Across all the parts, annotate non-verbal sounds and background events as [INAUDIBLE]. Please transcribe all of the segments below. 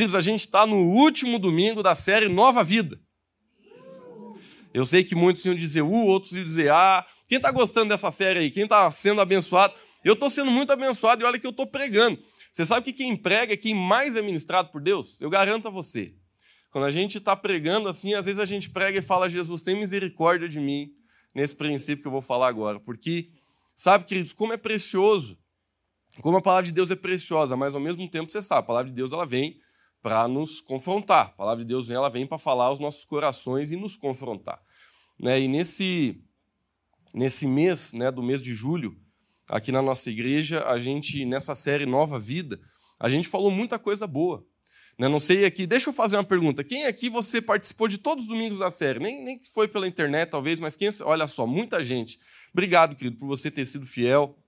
Queridos, a gente está no último domingo da série Nova Vida. Eu sei que muitos iam dizer U, outros iam dizer A. Quem está gostando dessa série aí? Quem está sendo abençoado? Eu estou sendo muito abençoado e olha que eu estou pregando. Você sabe que quem prega é quem mais é ministrado por Deus? Eu garanto a você. Quando a gente está pregando assim, às vezes a gente prega e fala, Jesus, tem misericórdia de mim, nesse princípio que eu vou falar agora. Porque, sabe, queridos, como é precioso, como a palavra de Deus é preciosa, mas ao mesmo tempo você sabe, a palavra de Deus ela vem para nos confrontar. A palavra de Deus ela vem para falar aos nossos corações e nos confrontar. Né? E nesse, nesse mês, né, do mês de julho, aqui na nossa igreja, a gente, nessa série Nova Vida, a gente falou muita coisa boa. Né? Não sei aqui, deixa eu fazer uma pergunta. Quem aqui você participou de todos os domingos da série? Nem, nem foi pela internet, talvez, mas quem. Olha só, muita gente. Obrigado, querido, por você ter sido fiel,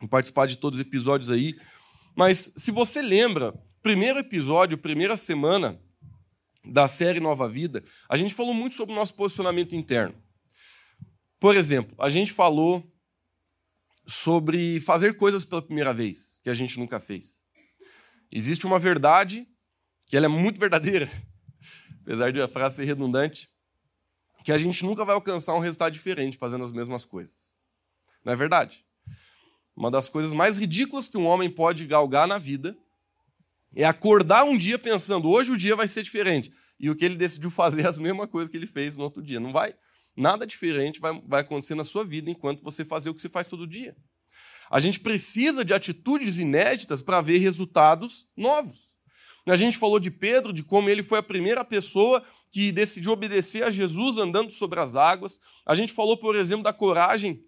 em participar de todos os episódios aí. Mas se você lembra, primeiro episódio, primeira semana da série Nova Vida, a gente falou muito sobre o nosso posicionamento interno. Por exemplo, a gente falou sobre fazer coisas pela primeira vez, que a gente nunca fez. Existe uma verdade que ela é muito verdadeira, [LAUGHS] apesar de a frase ser redundante, que a gente nunca vai alcançar um resultado diferente fazendo as mesmas coisas. Não é verdade? Uma das coisas mais ridículas que um homem pode galgar na vida é acordar um dia pensando, hoje o dia vai ser diferente. E o que ele decidiu fazer é a mesma coisa que ele fez no outro dia. Não vai, nada diferente vai, vai acontecer na sua vida enquanto você fazer o que você faz todo dia. A gente precisa de atitudes inéditas para ver resultados novos. A gente falou de Pedro, de como ele foi a primeira pessoa que decidiu obedecer a Jesus andando sobre as águas. A gente falou, por exemplo, da coragem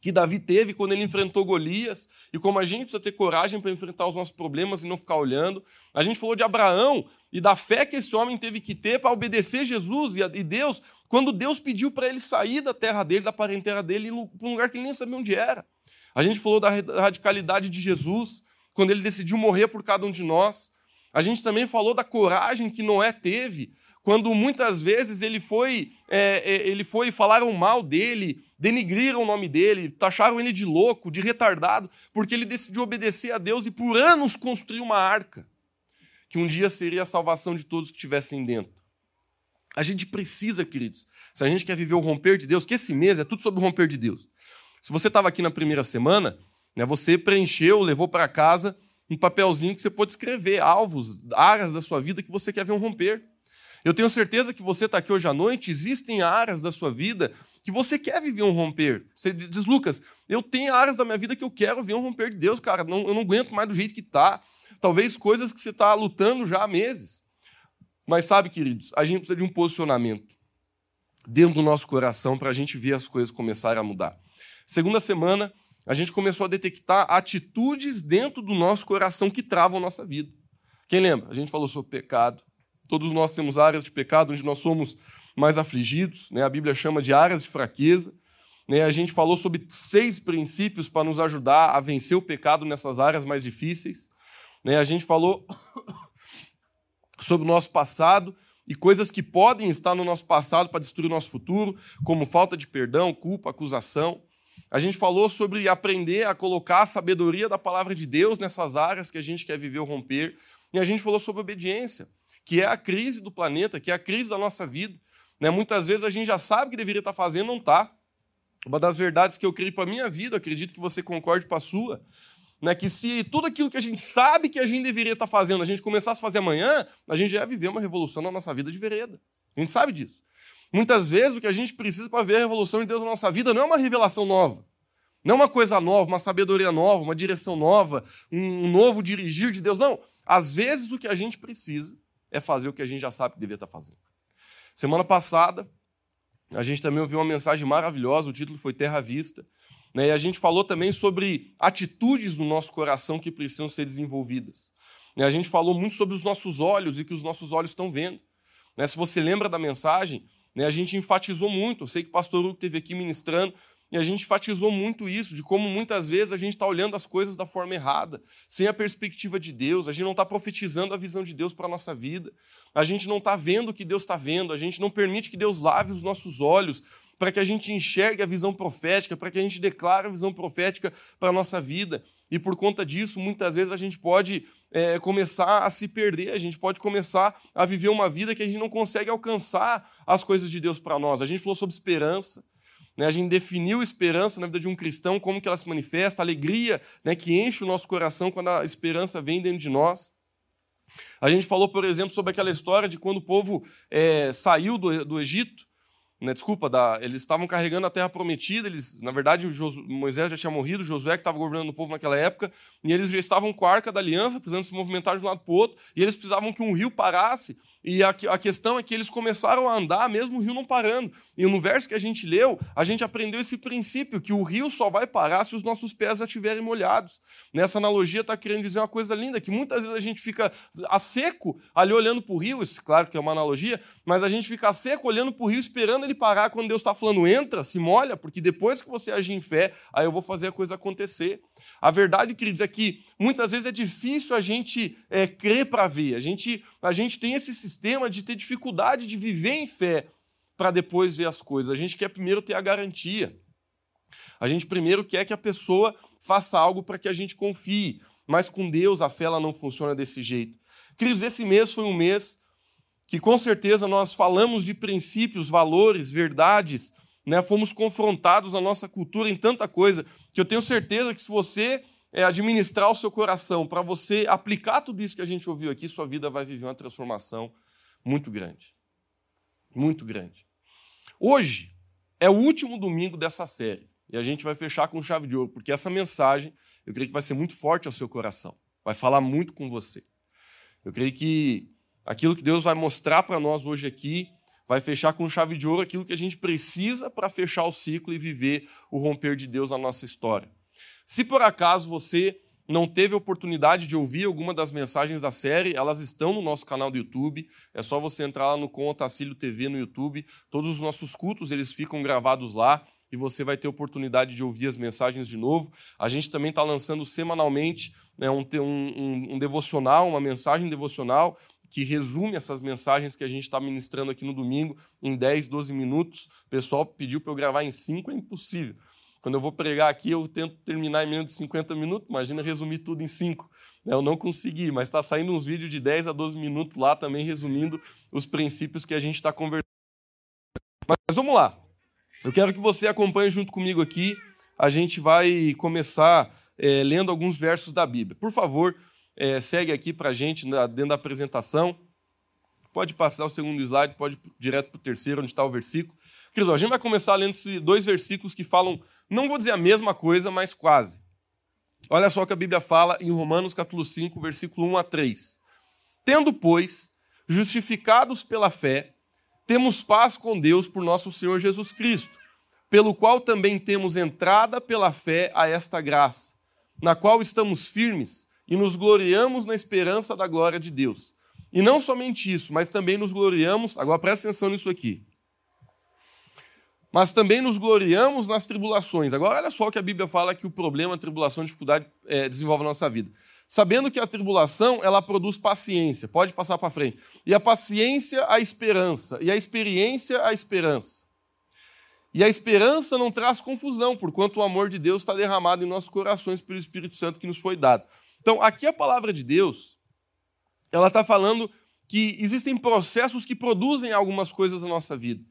que Davi teve quando ele enfrentou Golias e como a gente precisa ter coragem para enfrentar os nossos problemas e não ficar olhando. A gente falou de Abraão e da fé que esse homem teve que ter para obedecer Jesus e Deus, quando Deus pediu para ele sair da terra dele, da parentela dele, para um lugar que ele nem sabia onde era. A gente falou da radicalidade de Jesus, quando ele decidiu morrer por cada um de nós. A gente também falou da coragem que Noé teve quando muitas vezes ele foi, é, é, ele foi falaram mal dele, denigriram o nome dele, taxaram ele de louco, de retardado, porque ele decidiu obedecer a Deus e por anos construiu uma arca que um dia seria a salvação de todos que estivessem dentro. A gente precisa, queridos, se a gente quer viver o romper de Deus, que esse mês é tudo sobre o romper de Deus. Se você estava aqui na primeira semana, né, você preencheu, levou para casa um papelzinho que você pode escrever alvos, áreas da sua vida que você quer ver um romper. Eu tenho certeza que você está aqui hoje à noite, existem áreas da sua vida que você quer viver um romper. Você diz, Lucas, eu tenho áreas da minha vida que eu quero ver um romper de Deus, cara, não, eu não aguento mais do jeito que está. Talvez coisas que você está lutando já há meses. Mas sabe, queridos, a gente precisa de um posicionamento dentro do nosso coração para a gente ver as coisas começarem a mudar. Segunda semana, a gente começou a detectar atitudes dentro do nosso coração que travam a nossa vida. Quem lembra? A gente falou sobre pecado. Todos nós temos áreas de pecado onde nós somos mais afligidos. Né? A Bíblia chama de áreas de fraqueza. Né? A gente falou sobre seis princípios para nos ajudar a vencer o pecado nessas áreas mais difíceis. Né? A gente falou [COUGHS] sobre o nosso passado e coisas que podem estar no nosso passado para destruir o nosso futuro, como falta de perdão, culpa, acusação. A gente falou sobre aprender a colocar a sabedoria da palavra de Deus nessas áreas que a gente quer viver ou romper. E a gente falou sobre obediência, que é a crise do planeta, que é a crise da nossa vida. Né? Muitas vezes a gente já sabe que deveria estar fazendo, não está. Uma das verdades que eu creio para a minha vida, acredito que você concorde para a sua, né? que se tudo aquilo que a gente sabe que a gente deveria estar fazendo, a gente começasse a fazer amanhã, a gente já ia viver uma revolução na nossa vida de vereda. A gente sabe disso. Muitas vezes o que a gente precisa para ver a revolução de Deus na nossa vida não é uma revelação nova. Não é uma coisa nova, uma sabedoria nova, uma direção nova, um novo dirigir de Deus. Não. Às vezes o que a gente precisa é fazer o que a gente já sabe que deveria estar fazendo. Semana passada, a gente também ouviu uma mensagem maravilhosa, o título foi Terra Vista. Né? E a gente falou também sobre atitudes do nosso coração que precisam ser desenvolvidas. E a gente falou muito sobre os nossos olhos e que os nossos olhos estão vendo. Né? Se você lembra da mensagem, né, a gente enfatizou muito, eu sei que o pastor Hugo esteve aqui ministrando, e a gente enfatizou muito isso, de como muitas vezes a gente está olhando as coisas da forma errada, sem a perspectiva de Deus, a gente não está profetizando a visão de Deus para a nossa vida, a gente não está vendo o que Deus está vendo, a gente não permite que Deus lave os nossos olhos para que a gente enxergue a visão profética, para que a gente declare a visão profética para a nossa vida. E por conta disso, muitas vezes a gente pode é, começar a se perder, a gente pode começar a viver uma vida que a gente não consegue alcançar as coisas de Deus para nós. A gente falou sobre esperança, né? a gente definiu esperança na vida de um cristão, como que ela se manifesta, a alegria né, que enche o nosso coração quando a esperança vem dentro de nós. A gente falou, por exemplo, sobre aquela história de quando o povo é, saiu do, do Egito né, desculpa, da, eles estavam carregando a terra prometida, eles, na verdade, Moisés já tinha morrido, Josué que estava governando o povo naquela época, e eles já estavam com a arca da aliança, precisando se movimentar de um lado para o outro, e eles precisavam que um rio parasse e a, a, questão é que eles começaram a andar, mesmo o rio não parando. E no verso que a gente leu, a gente aprendeu esse princípio, que o rio só vai parar se os nossos pés já estiverem molhados. Nessa analogia está querendo dizer uma coisa linda, que muitas vezes a gente fica a seco ali olhando para o rio, isso claro que é uma analogia, mas a gente fica a seco olhando para o rio, esperando ele parar quando Deus está falando, entra, se molha, porque depois que você agir em fé, aí eu vou fazer a coisa acontecer. A verdade, queridos, é que muitas vezes é difícil a gente é, crer para ver. A gente, a gente tem esse sistema de ter dificuldade de viver em fé para depois ver as coisas. A gente quer primeiro ter a garantia. A gente primeiro quer que a pessoa faça algo para que a gente confie. Mas com Deus a fé ela não funciona desse jeito. Queridos, esse mês foi um mês que com certeza nós falamos de princípios, valores, verdades, né? fomos confrontados na nossa cultura em tanta coisa que eu tenho certeza que se você é, administrar o seu coração para você aplicar tudo isso que a gente ouviu aqui, sua vida vai viver uma transformação muito grande. Muito grande. Hoje é o último domingo dessa série e a gente vai fechar com chave de ouro, porque essa mensagem eu creio que vai ser muito forte ao seu coração, vai falar muito com você. Eu creio que aquilo que Deus vai mostrar para nós hoje aqui vai fechar com chave de ouro aquilo que a gente precisa para fechar o ciclo e viver o romper de Deus na nossa história. Se por acaso você não teve oportunidade de ouvir alguma das mensagens da série, elas estão no nosso canal do YouTube. É só você entrar lá no Com Otacílio TV no YouTube. Todos os nossos cultos eles ficam gravados lá e você vai ter oportunidade de ouvir as mensagens de novo. A gente também está lançando semanalmente né, um, um, um devocional, uma mensagem devocional que resume essas mensagens que a gente está ministrando aqui no domingo em 10, 12 minutos. O pessoal pediu para eu gravar em 5, é impossível. Quando eu vou pregar aqui, eu tento terminar em menos de 50 minutos, imagina resumir tudo em 5. Eu não consegui, mas está saindo uns vídeos de 10 a 12 minutos lá também, resumindo os princípios que a gente está conversando. Mas vamos lá. Eu quero que você acompanhe junto comigo aqui. A gente vai começar é, lendo alguns versos da Bíblia. Por favor, é, segue aqui para a gente na, dentro da apresentação. Pode passar o segundo slide, pode ir direto para o terceiro, onde está o versículo. Queridos, a gente vai começar lendo esses dois versículos que falam, não vou dizer a mesma coisa, mas quase. Olha só o que a Bíblia fala em Romanos capítulo 5, versículo 1 a 3. Tendo, pois, justificados pela fé, temos paz com Deus por nosso Senhor Jesus Cristo, pelo qual também temos entrada pela fé a esta graça, na qual estamos firmes e nos gloriamos na esperança da glória de Deus. E não somente isso, mas também nos gloriamos, agora presta atenção nisso aqui. Mas também nos gloriamos nas tribulações. Agora, olha só o que a Bíblia fala que o problema, a tribulação, a dificuldade é, desenvolve na nossa vida. Sabendo que a tribulação, ela produz paciência. Pode passar para frente. E a paciência, a esperança. E a experiência, a esperança. E a esperança não traz confusão, porquanto o amor de Deus está derramado em nossos corações pelo Espírito Santo que nos foi dado. Então, aqui a palavra de Deus, ela está falando que existem processos que produzem algumas coisas na nossa vida.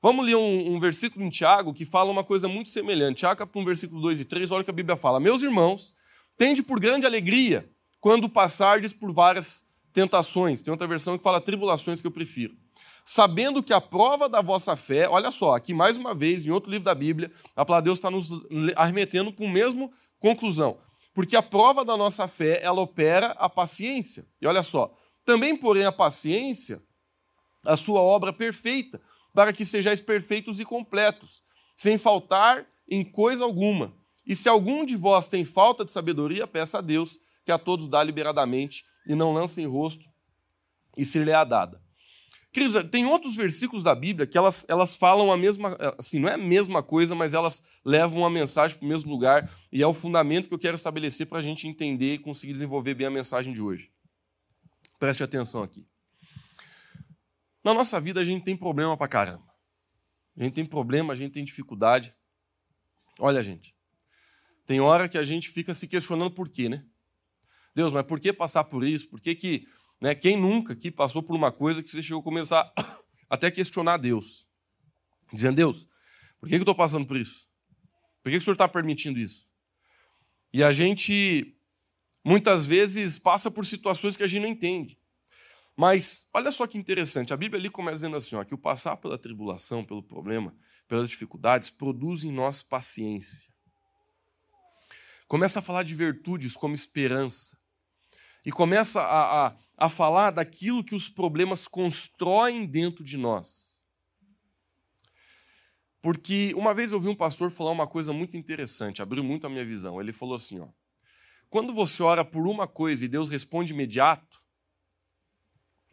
Vamos ler um, um, versículo em Tiago que fala uma coisa muito semelhante. Tiago, capítulo 1, versículo 2 e 3, olha o que a Bíblia fala. Meus irmãos, tende por grande alegria quando passardes por várias tentações. Tem outra versão que fala tribulações que eu prefiro. Sabendo que a prova da vossa fé, olha só, aqui mais uma vez, em outro livro da Bíblia, a palavra de Deus está nos arremetendo para a mesma conclusão. Porque a prova da nossa fé, ela opera a paciência. E olha só, também, porém, a paciência, a sua obra perfeita, para que sejais perfeitos e completos, sem faltar em coisa alguma. E se algum de vós tem falta de sabedoria, peça a Deus, que a todos dá liberadamente, e não lance em rosto, e se lhe é dada. Queridos, tem outros versículos da Bíblia que elas, elas falam a mesma, assim, não é a mesma coisa, mas elas levam uma mensagem para o mesmo lugar e é o fundamento que eu quero estabelecer para a gente entender e conseguir desenvolver bem a mensagem de hoje. Preste atenção aqui. Na nossa vida a gente tem problema para caramba. A gente tem problema, a gente tem dificuldade. Olha, gente, tem hora que a gente fica se questionando por quê, né? Deus, mas por que passar por isso? Por que que, né, quem nunca aqui passou por uma coisa que você chegou a começar [COUGHS] até questionar Deus? Dizendo, Deus, por que, eu estou passando por isso? Por que o Senhor está permitindo isso? E a gente, muitas vezes, passa por situações que a gente não entende. Mas olha só que interessante, a Bíblia ali começa dizendo assim, ó, que o passar pela tribulação, pelo problema, pelas dificuldades, produz em nós paciência. Começa a falar de virtudes como esperança. E começa a, a, a falar daquilo que os problemas constroem dentro de nós. Porque uma vez eu ouvi um pastor falar uma coisa muito interessante, abriu muito a minha visão. Ele falou assim: ó, quando você ora por uma coisa e Deus responde imediato,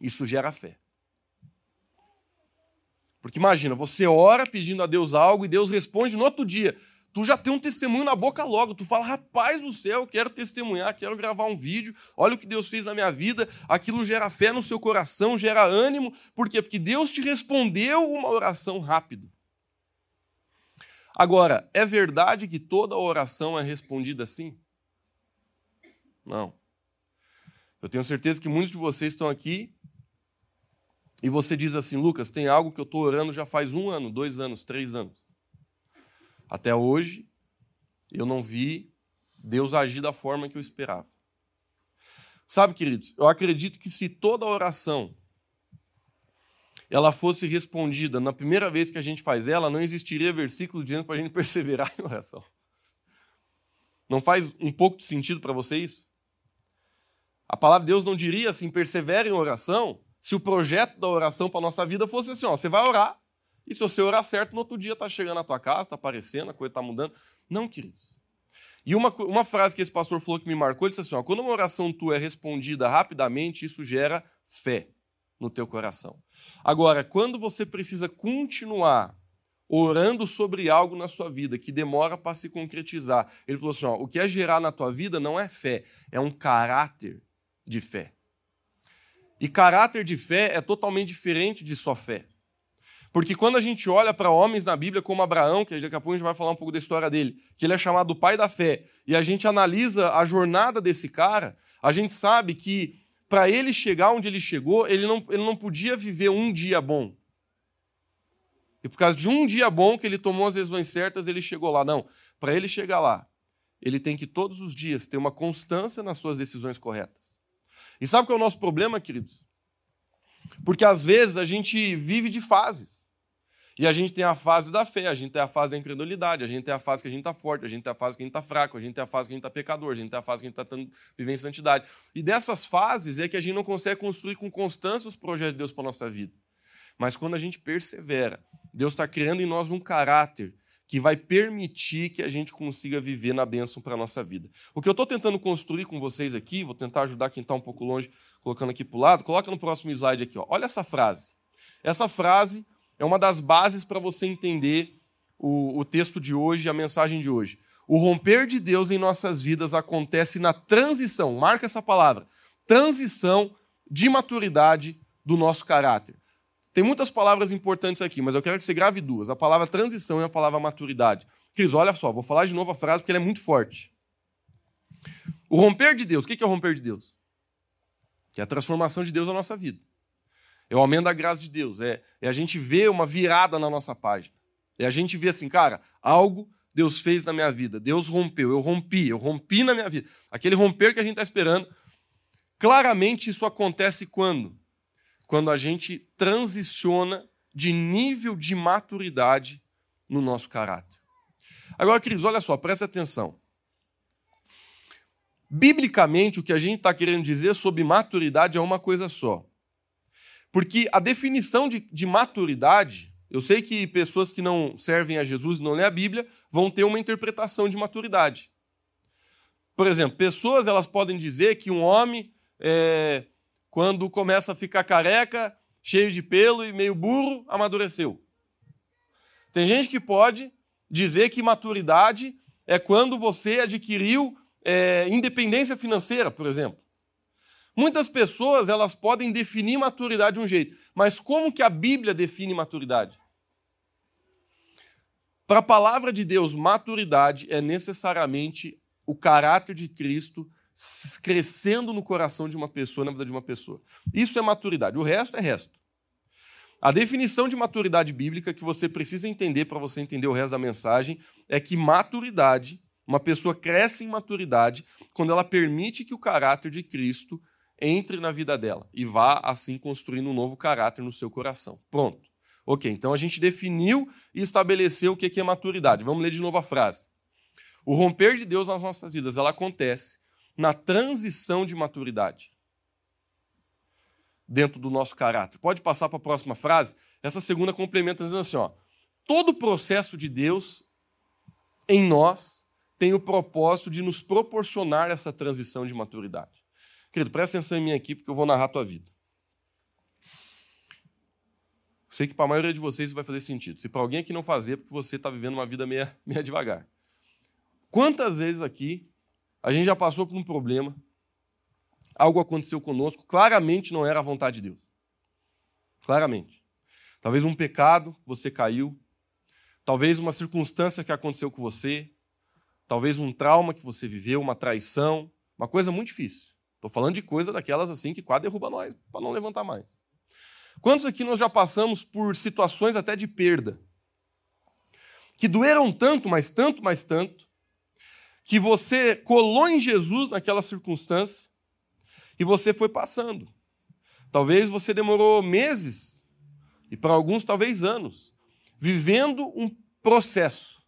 isso gera fé. Porque imagina, você ora pedindo a Deus algo e Deus responde no outro dia. Tu já tem um testemunho na boca logo. Tu fala, rapaz do céu, quero testemunhar, quero gravar um vídeo. Olha o que Deus fez na minha vida. Aquilo gera fé no seu coração, gera ânimo. Por quê? Porque Deus te respondeu uma oração rápido. Agora, é verdade que toda oração é respondida assim? Não. Eu tenho certeza que muitos de vocês estão aqui e você diz assim, Lucas, tem algo que eu estou orando já faz um ano, dois anos, três anos. Até hoje, eu não vi Deus agir da forma que eu esperava. Sabe, queridos, eu acredito que se toda oração ela fosse respondida na primeira vez que a gente faz ela, não existiria versículo dizendo para a gente [LAUGHS] perseverar em oração. Não faz um pouco de sentido para você isso? A palavra de Deus não diria assim, persevere em oração, se o projeto da oração para a nossa vida fosse assim, ó, você vai orar, e se você orar certo, no outro dia está chegando à tua casa, está aparecendo, a coisa está mudando. Não, queridos. E uma, uma frase que esse pastor falou que me marcou, ele disse assim, ó, quando uma oração tua é respondida rapidamente, isso gera fé no teu coração. Agora, quando você precisa continuar orando sobre algo na sua vida que demora para se concretizar, ele falou assim, ó, o que é gerar na tua vida não é fé, é um caráter de fé. E caráter de fé é totalmente diferente de só fé. Porque quando a gente olha para homens na Bíblia como Abraão, que daqui a pouco a gente vai falar um pouco da história dele, que ele é chamado o pai da fé, e a gente analisa a jornada desse cara, a gente sabe que para ele chegar onde ele chegou, ele não, ele não podia viver um dia bom. E por causa de um dia bom que ele tomou as decisões certas, ele chegou lá. Não, para ele chegar lá, ele tem que todos os dias ter uma constância nas suas decisões corretas. E sabe qual é o nosso problema, queridos? Porque às vezes a gente vive de fases. E a gente tem a fase da fé, a gente tem a fase da incredulidade, a gente tem a fase que a gente está forte, a gente tem a fase que a gente está fraco, a gente tem a fase que a gente está pecador, a gente tem a fase que a gente está vivendo em santidade. E dessas fases é que a gente não consegue construir com constância os projetos de Deus para a nossa vida. Mas quando a gente persevera, Deus está criando em nós um caráter que vai permitir que a gente consiga viver na bênção para a nossa vida. O que eu estou tentando construir com vocês aqui, vou tentar ajudar quem está um pouco longe, colocando aqui para o lado, coloca no próximo slide aqui. Ó. Olha essa frase. Essa frase é uma das bases para você entender o, o texto de hoje e a mensagem de hoje. O romper de Deus em nossas vidas acontece na transição, marca essa palavra, transição de maturidade do nosso caráter. Tem muitas palavras importantes aqui, mas eu quero que você grave duas: a palavra transição e a palavra maturidade. Cris, olha só, vou falar de novo a frase porque ela é muito forte. O romper de Deus, o que é o romper de Deus? Que é a transformação de Deus na nossa vida. É o aumento da graça de Deus. É, é a gente ver uma virada na nossa página. É a gente ver assim, cara, algo Deus fez na minha vida. Deus rompeu. Eu rompi, eu rompi na minha vida. Aquele romper que a gente está esperando. Claramente isso acontece quando? quando a gente transiciona de nível de maturidade no nosso caráter. Agora, queridos, olha só, presta atenção. Biblicamente, o que a gente está querendo dizer sobre maturidade é uma coisa só. Porque a definição de, de, maturidade, eu sei que pessoas que não servem a Jesus e não lêem a Bíblia vão ter uma interpretação de maturidade. Por exemplo, pessoas elas podem dizer que um homem é, quando começa a ficar careca, cheio de pelo e meio burro, amadureceu. Tem gente que pode dizer que maturidade é quando você adquiriu é, independência financeira, por exemplo. Muitas pessoas elas podem definir maturidade de um jeito, mas como que a Bíblia define maturidade? Para a palavra de Deus, maturidade é necessariamente o caráter de Cristo crescendo no coração de uma pessoa, na vida de uma pessoa. Isso é maturidade. O resto é resto. A definição de maturidade bíblica que você precisa entender para você entender o resto da mensagem é que maturidade, uma pessoa cresce em maturidade quando ela permite que o caráter de Cristo entre na vida dela e vá assim construindo um novo caráter no seu coração. Pronto. Ok, então a gente definiu e estabeleceu o que é maturidade. Vamos ler de novo a frase. O romper de Deus nas nossas vidas, ela acontece na transição de maturidade dentro do nosso caráter. Pode passar para a próxima frase? Essa segunda complementa dizendo assim: ó, todo o processo de Deus em nós tem o propósito de nos proporcionar essa transição de maturidade. Querido, presta atenção em mim aqui, porque eu vou narrar a tua vida. Sei que para a maioria de vocês isso vai fazer sentido. Se para alguém aqui não fazer, é porque você está vivendo uma vida meia, meia devagar. Quantas vezes aqui a gente já passou por um problema, algo aconteceu conosco, claramente não era a vontade de Deus. Claramente. Talvez um pecado, você caiu. Talvez uma circunstância que aconteceu com você. Talvez um trauma que você viveu, uma traição. Uma coisa muito difícil. Estou falando de coisa daquelas assim que quase derruba nós, para não levantar mais. Quantos aqui nós já passamos por situações até de perda? Que doeram tanto, mas tanto, mas tanto, que você colou em Jesus naquela circunstância e você foi passando. Talvez você demorou meses, e para alguns, talvez anos, vivendo um processo.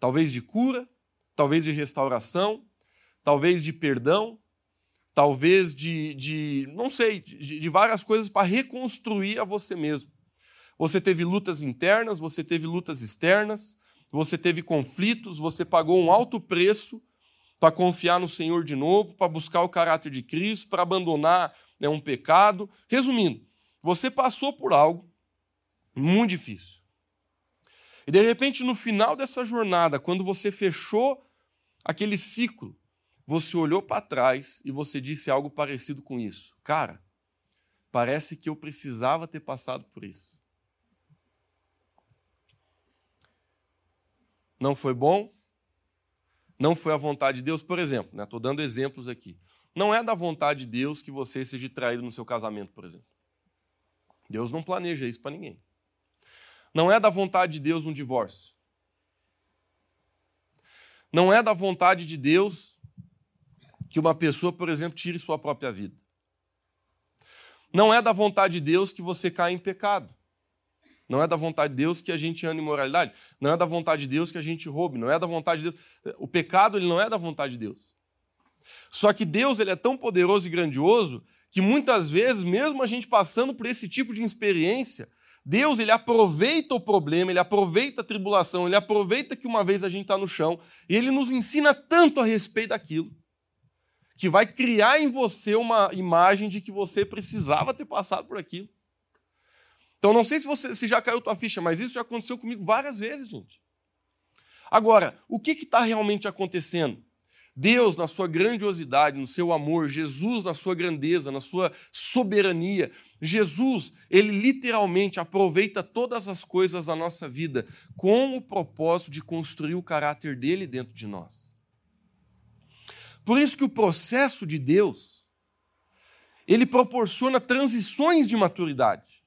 Talvez de cura, talvez de restauração, talvez de perdão, talvez de, de não sei, de, de várias coisas para reconstruir a você mesmo. Você teve lutas internas, você teve lutas externas, você teve conflitos, você pagou um alto preço para confiar no Senhor de novo, para buscar o caráter de Cristo, para abandonar né, um pecado. Resumindo, você passou por algo muito difícil. E de repente, no final dessa jornada, quando você fechou aquele ciclo, você olhou para trás e você disse algo parecido com isso. Cara, parece que eu precisava ter passado por isso. Não foi bom? Não foi a vontade de Deus? Por exemplo, estou né, dando exemplos aqui. Não é da vontade de Deus que você seja traído no seu casamento, por exemplo. Deus não planeja isso para ninguém. Não é da vontade de Deus um divórcio. Não é da vontade de Deus que uma pessoa, por exemplo, tire sua própria vida. Não é da vontade de Deus que você caia em pecado. Não é da vontade de Deus que a gente ande em moralidade. Não é da vontade de Deus que a gente roube. Não é da vontade de Deus. O pecado ele não é da vontade de Deus. Só que Deus ele é tão poderoso e grandioso que muitas vezes, mesmo a gente passando por esse tipo de experiência, Deus ele aproveita o problema, ele aproveita a tribulação, ele aproveita que uma vez a gente está no chão e ele nos ensina tanto a respeito daquilo que vai criar em você uma imagem de que você precisava ter passado por aquilo. Então não sei se você se já caiu tua ficha, mas isso já aconteceu comigo várias vezes, gente. Agora, o que está realmente acontecendo? Deus, na sua grandiosidade, no seu amor, Jesus, na sua grandeza, na sua soberania, Jesus, ele literalmente aproveita todas as coisas da nossa vida com o propósito de construir o caráter dele dentro de nós. Por isso que o processo de Deus, ele proporciona transições de maturidade.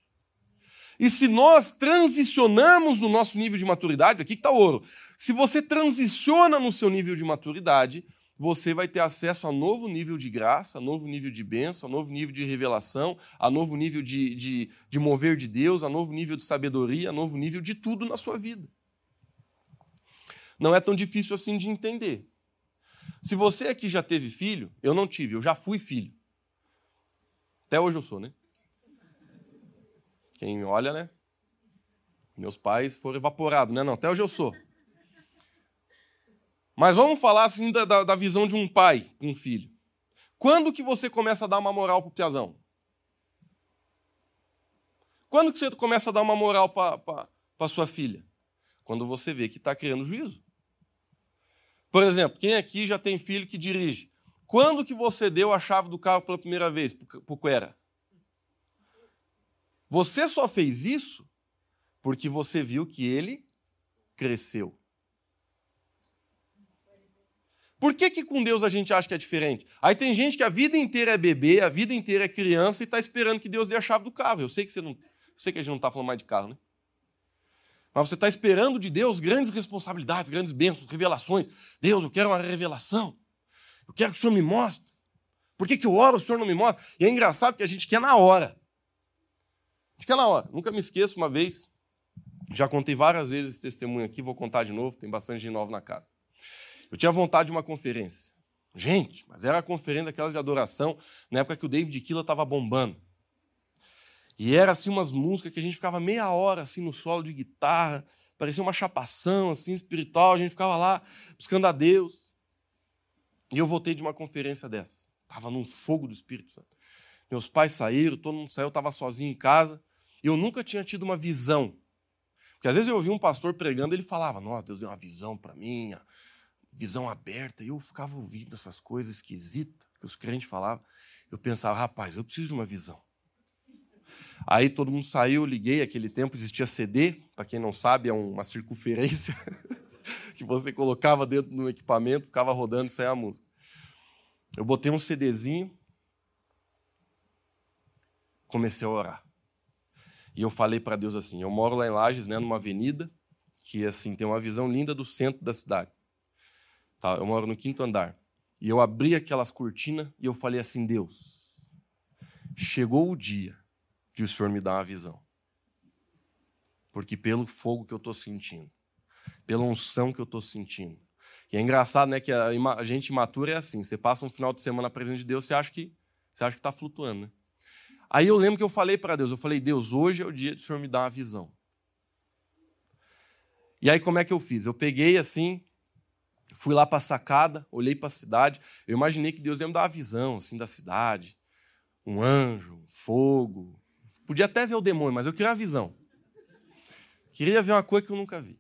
E se nós transicionamos no nosso nível de maturidade, aqui está o ouro. Se você transiciona no seu nível de maturidade, você vai ter acesso a novo nível de graça, a novo nível de bênção, a novo nível de revelação, a novo nível de, de, de mover de Deus, a novo nível de sabedoria, a novo nível de tudo na sua vida. Não é tão difícil assim de entender. Se você aqui já teve filho, eu não tive, eu já fui filho. Até hoje eu sou, né? Quem olha, né? Meus pais foram evaporados, né? Não, até hoje eu sou. Mas vamos falar assim da, da, da visão de um pai com um filho. Quando que você começa a dar uma moral pro piazão? Quando que você começa a dar uma moral para sua filha? Quando você vê que está criando juízo. Por exemplo, quem aqui já tem filho que dirige? Quando que você deu a chave do carro pela primeira vez para o Quera? Você só fez isso porque você viu que ele cresceu. Por que, que com Deus a gente acha que é diferente? Aí tem gente que a vida inteira é bebê, a vida inteira é criança e está esperando que Deus dê a chave do carro. Eu sei que você não. Eu sei que a gente não está falando mais de carro, né? Mas você está esperando de Deus grandes responsabilidades, grandes bênçãos, revelações. Deus, eu quero uma revelação. Eu quero que o Senhor me mostre. Por que, que eu oro, o Senhor não me mostra? E é engraçado que a gente quer na hora. A gente quer na hora. Nunca me esqueço uma vez, já contei várias vezes esse testemunho aqui, vou contar de novo, tem bastante gente nova na casa. Eu tinha vontade de uma conferência. Gente, mas era a conferência daquelas de adoração, na época que o David Killa estava bombando. E era assim umas músicas que a gente ficava meia hora assim no solo de guitarra, parecia uma chapação assim espiritual, a gente ficava lá buscando a Deus. E eu voltei de uma conferência dessa. Tava num fogo do Espírito Santo. Meus pais saíram, todo mundo saiu, eu estava sozinho em casa. E eu nunca tinha tido uma visão. Porque às vezes eu ouvia um pastor pregando, ele falava: Nossa, Deus deu uma visão para mim, visão aberta. E eu ficava ouvindo essas coisas esquisitas que os crentes falavam. Eu pensava: Rapaz, eu preciso de uma visão. Aí todo mundo saiu, liguei. Aquele tempo existia CD, para quem não sabe, é uma circunferência [LAUGHS] que você colocava dentro do equipamento, ficava rodando e saia a música. Eu botei um CDzinho, comecei a orar. E eu falei para Deus assim: eu moro lá em Lages, né, numa avenida que assim tem uma visão linda do centro da cidade. Tá, eu moro no quinto andar. E eu abri aquelas cortinas e eu falei assim: Deus, chegou o dia de o Senhor me dar uma visão. Porque pelo fogo que eu estou sentindo, pela unção que eu estou sentindo. E é engraçado, né, que a, gente imatura é assim, você passa um final de semana na presença de Deus, você acha que você acha que está flutuando, né? Aí eu lembro que eu falei para Deus, eu falei, Deus, hoje é o dia do Senhor me dar uma visão. E aí como é que eu fiz? Eu peguei assim, fui lá para a sacada, olhei para a cidade, eu imaginei que Deus ia me dar uma visão assim da cidade, um anjo, fogo, Podia até ver o demônio, mas eu queria a visão. Queria ver uma coisa que eu nunca vi.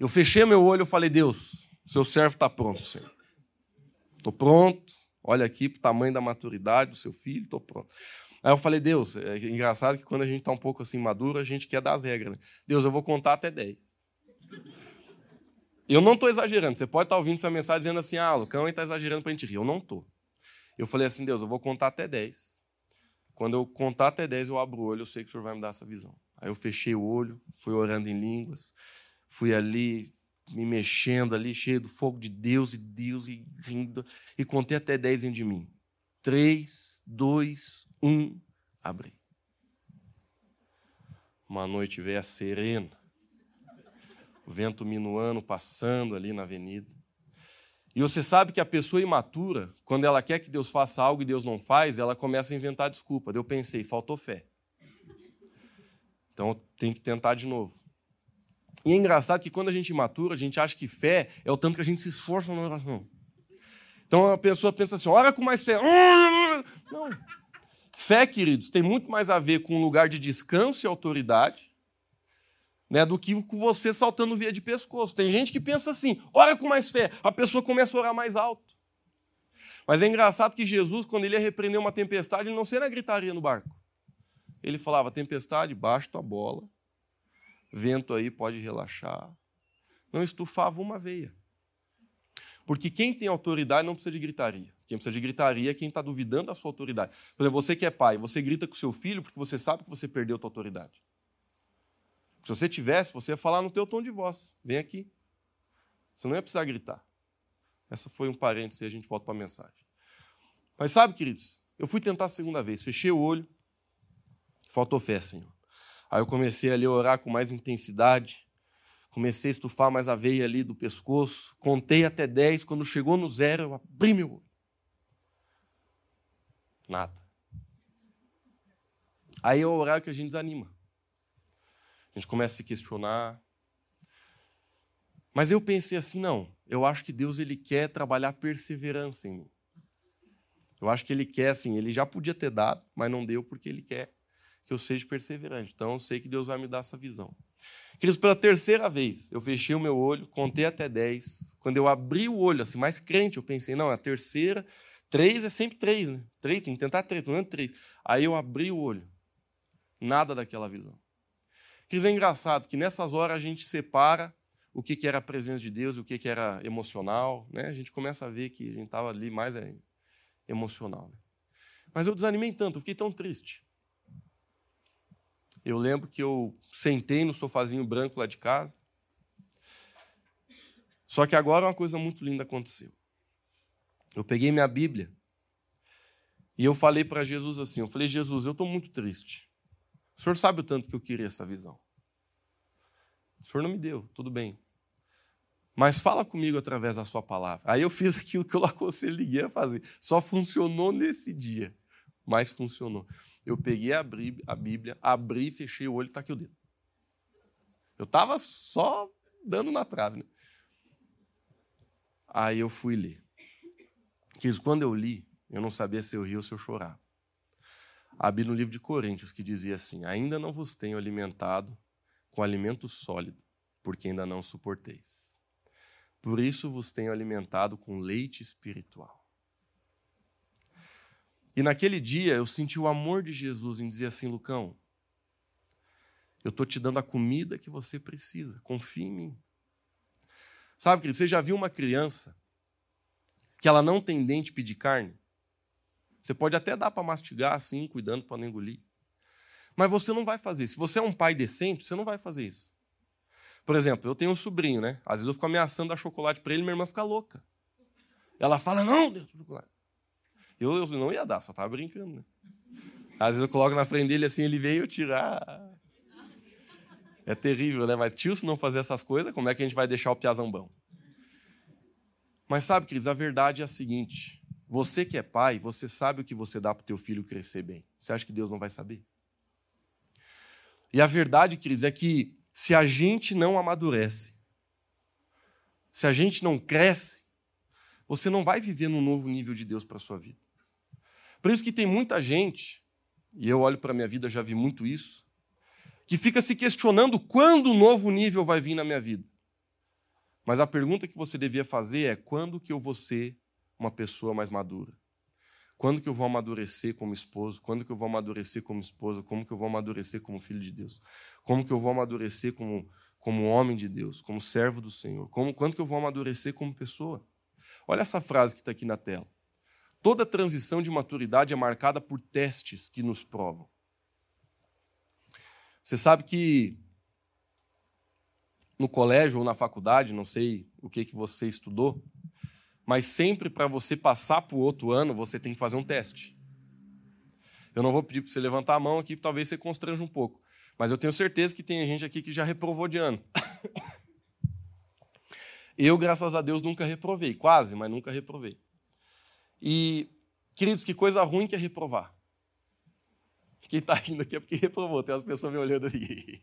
Eu fechei meu olho e falei, Deus, seu servo está pronto, Senhor. Estou pronto. Olha aqui para o tamanho da maturidade do seu filho, estou pronto. Aí eu falei, Deus, é engraçado que quando a gente está um pouco assim maduro, a gente quer dar as regras. Né? Deus, eu vou contar até 10. Eu não estou exagerando. Você pode estar tá ouvindo essa mensagem dizendo assim, ah, Lucão está exagerando para a gente rir. Eu não estou. Eu falei assim, Deus, eu vou contar até 10. Quando eu contar até 10, eu abro o olho, eu sei que o Senhor vai me dar essa visão. Aí eu fechei o olho, fui orando em línguas, fui ali me mexendo ali, cheio do fogo de Deus e Deus e rindo, e contei até 10 dentro de mim. 3, 2, 1, abri. Uma noite veio a serena, o vento minuano passando ali na avenida. E você sabe que a pessoa imatura, quando ela quer que Deus faça algo e Deus não faz, ela começa a inventar desculpa. Eu pensei, faltou fé. Então tem que tentar de novo. E é engraçado que quando a gente imatura, a gente acha que fé é o tanto que a gente se esforça na oração. Então a pessoa pensa assim: ora com mais fé. Não. Fé, queridos, tem muito mais a ver com um lugar de descanso e autoridade né, do que você saltando via de pescoço. Tem gente que pensa assim: ora com mais fé, a pessoa começa a orar mais alto. Mas é engraçado que Jesus, quando ele ia repreender uma tempestade, ele não seria gritaria no barco. Ele falava: tempestade, baixa tua bola, vento aí pode relaxar. Não estufava uma veia. Porque quem tem autoridade não precisa de gritaria. Quem precisa de gritaria é quem está duvidando da sua autoridade. Por exemplo, você que é pai, você grita com seu filho porque você sabe que você perdeu a sua autoridade. Se você tivesse, você ia falar no teu tom de voz. Vem aqui. Você não ia precisar gritar. Essa foi um parênteses e a gente volta para a mensagem. Mas sabe, queridos, eu fui tentar a segunda vez. Fechei o olho. Faltou fé, Senhor. Aí eu comecei ali a orar com mais intensidade. Comecei a estufar mais a veia ali do pescoço. Contei até 10. Quando chegou no zero, eu abri meu olho. Nada. Aí é o horário que a gente desanima. A gente começa a se questionar. Mas eu pensei assim, não, eu acho que Deus ele quer trabalhar perseverança em mim. Eu acho que ele quer, assim, ele já podia ter dado, mas não deu porque ele quer que eu seja perseverante. Então eu sei que Deus vai me dar essa visão. Queridos, pela terceira vez, eu fechei o meu olho, contei até dez. Quando eu abri o olho, assim, mais crente, eu pensei, não, a terceira, três é sempre três, né? Três, tem que tentar três, pelo menos três. Aí eu abri o olho, nada daquela visão. Dizer, é engraçado que nessas horas a gente separa o que, era a presença de Deus e o que, que era emocional. Né? A gente começa a ver que a gente estava ali mais é, emocional. Né? Mas eu desanimei tanto, eu fiquei tão triste. Eu lembro que eu sentei no sofazinho branco lá de casa. Só que agora uma coisa muito linda aconteceu. Eu peguei minha Bíblia e eu falei para Jesus assim: eu falei, Jesus, eu estou muito triste. O senhor sabe o tanto que eu queria essa visão. O senhor não me deu, tudo bem. Mas fala comigo através da sua palavra. Aí eu fiz [LAUGHS] aquilo que eu aconselho ninguém a fazer. Só funcionou nesse dia, mas funcionou. Eu peguei a Bíblia, abri, fechei o olho e tá aqui o dedo. Eu estava só dando na trave. Né? Aí eu fui ler. Quis, quando eu li, eu não sabia se eu ria ou se eu chorava. Abri no livro de Coríntios que dizia assim: Ainda não vos tenho alimentado com alimento sólido, porque ainda não suporteis. Por isso vos tenho alimentado com leite espiritual. E naquele dia eu senti o amor de Jesus em dizer assim: Lucão, eu estou te dando a comida que você precisa, confia em mim. Sabe, querido, você já viu uma criança que ela não tem dente pedir carne? Você pode até dar para mastigar assim, cuidando para não engolir. Mas você não vai fazer. Se você é um pai decente, você não vai fazer isso. Por exemplo, eu tenho um sobrinho, né? Às vezes eu fico ameaçando dar chocolate para ele e minha irmã fica louca. Ela fala, não, do chocolate. Eu, eu não ia dar, só estava brincando, né? Às vezes eu coloco na frente dele assim, ele veio tirar. É terrível, né? Mas tio, se não fazer essas coisas, como é que a gente vai deixar o piazão bom? Mas sabe, queridos, a verdade é a seguinte: você que é pai, você sabe o que você dá para o teu filho crescer bem. Você acha que Deus não vai saber? E a verdade, queridos, é que se a gente não amadurece, se a gente não cresce, você não vai viver num novo nível de Deus para a sua vida. Por isso que tem muita gente, e eu olho para a minha vida, já vi muito isso, que fica se questionando quando o novo nível vai vir na minha vida. Mas a pergunta que você devia fazer é: quando que eu vou ser uma pessoa mais madura? Quando que eu vou amadurecer como esposo? Quando que eu vou amadurecer como esposa? Como que eu vou amadurecer como filho de Deus? Como que eu vou amadurecer como, como homem de Deus, como servo do Senhor? Como, quando que eu vou amadurecer como pessoa? Olha essa frase que está aqui na tela. Toda transição de maturidade é marcada por testes que nos provam. Você sabe que no colégio ou na faculdade, não sei o que, que você estudou, mas sempre para você passar para o outro ano, você tem que fazer um teste. Eu não vou pedir para você levantar a mão aqui, talvez você constranja um pouco. Mas eu tenho certeza que tem gente aqui que já reprovou de ano. eu, graças a Deus, nunca reprovei. Quase, mas nunca reprovei. E, queridos, que coisa ruim que é reprovar. Quem está rindo aqui é porque reprovou. Tem as pessoas me olhando aqui.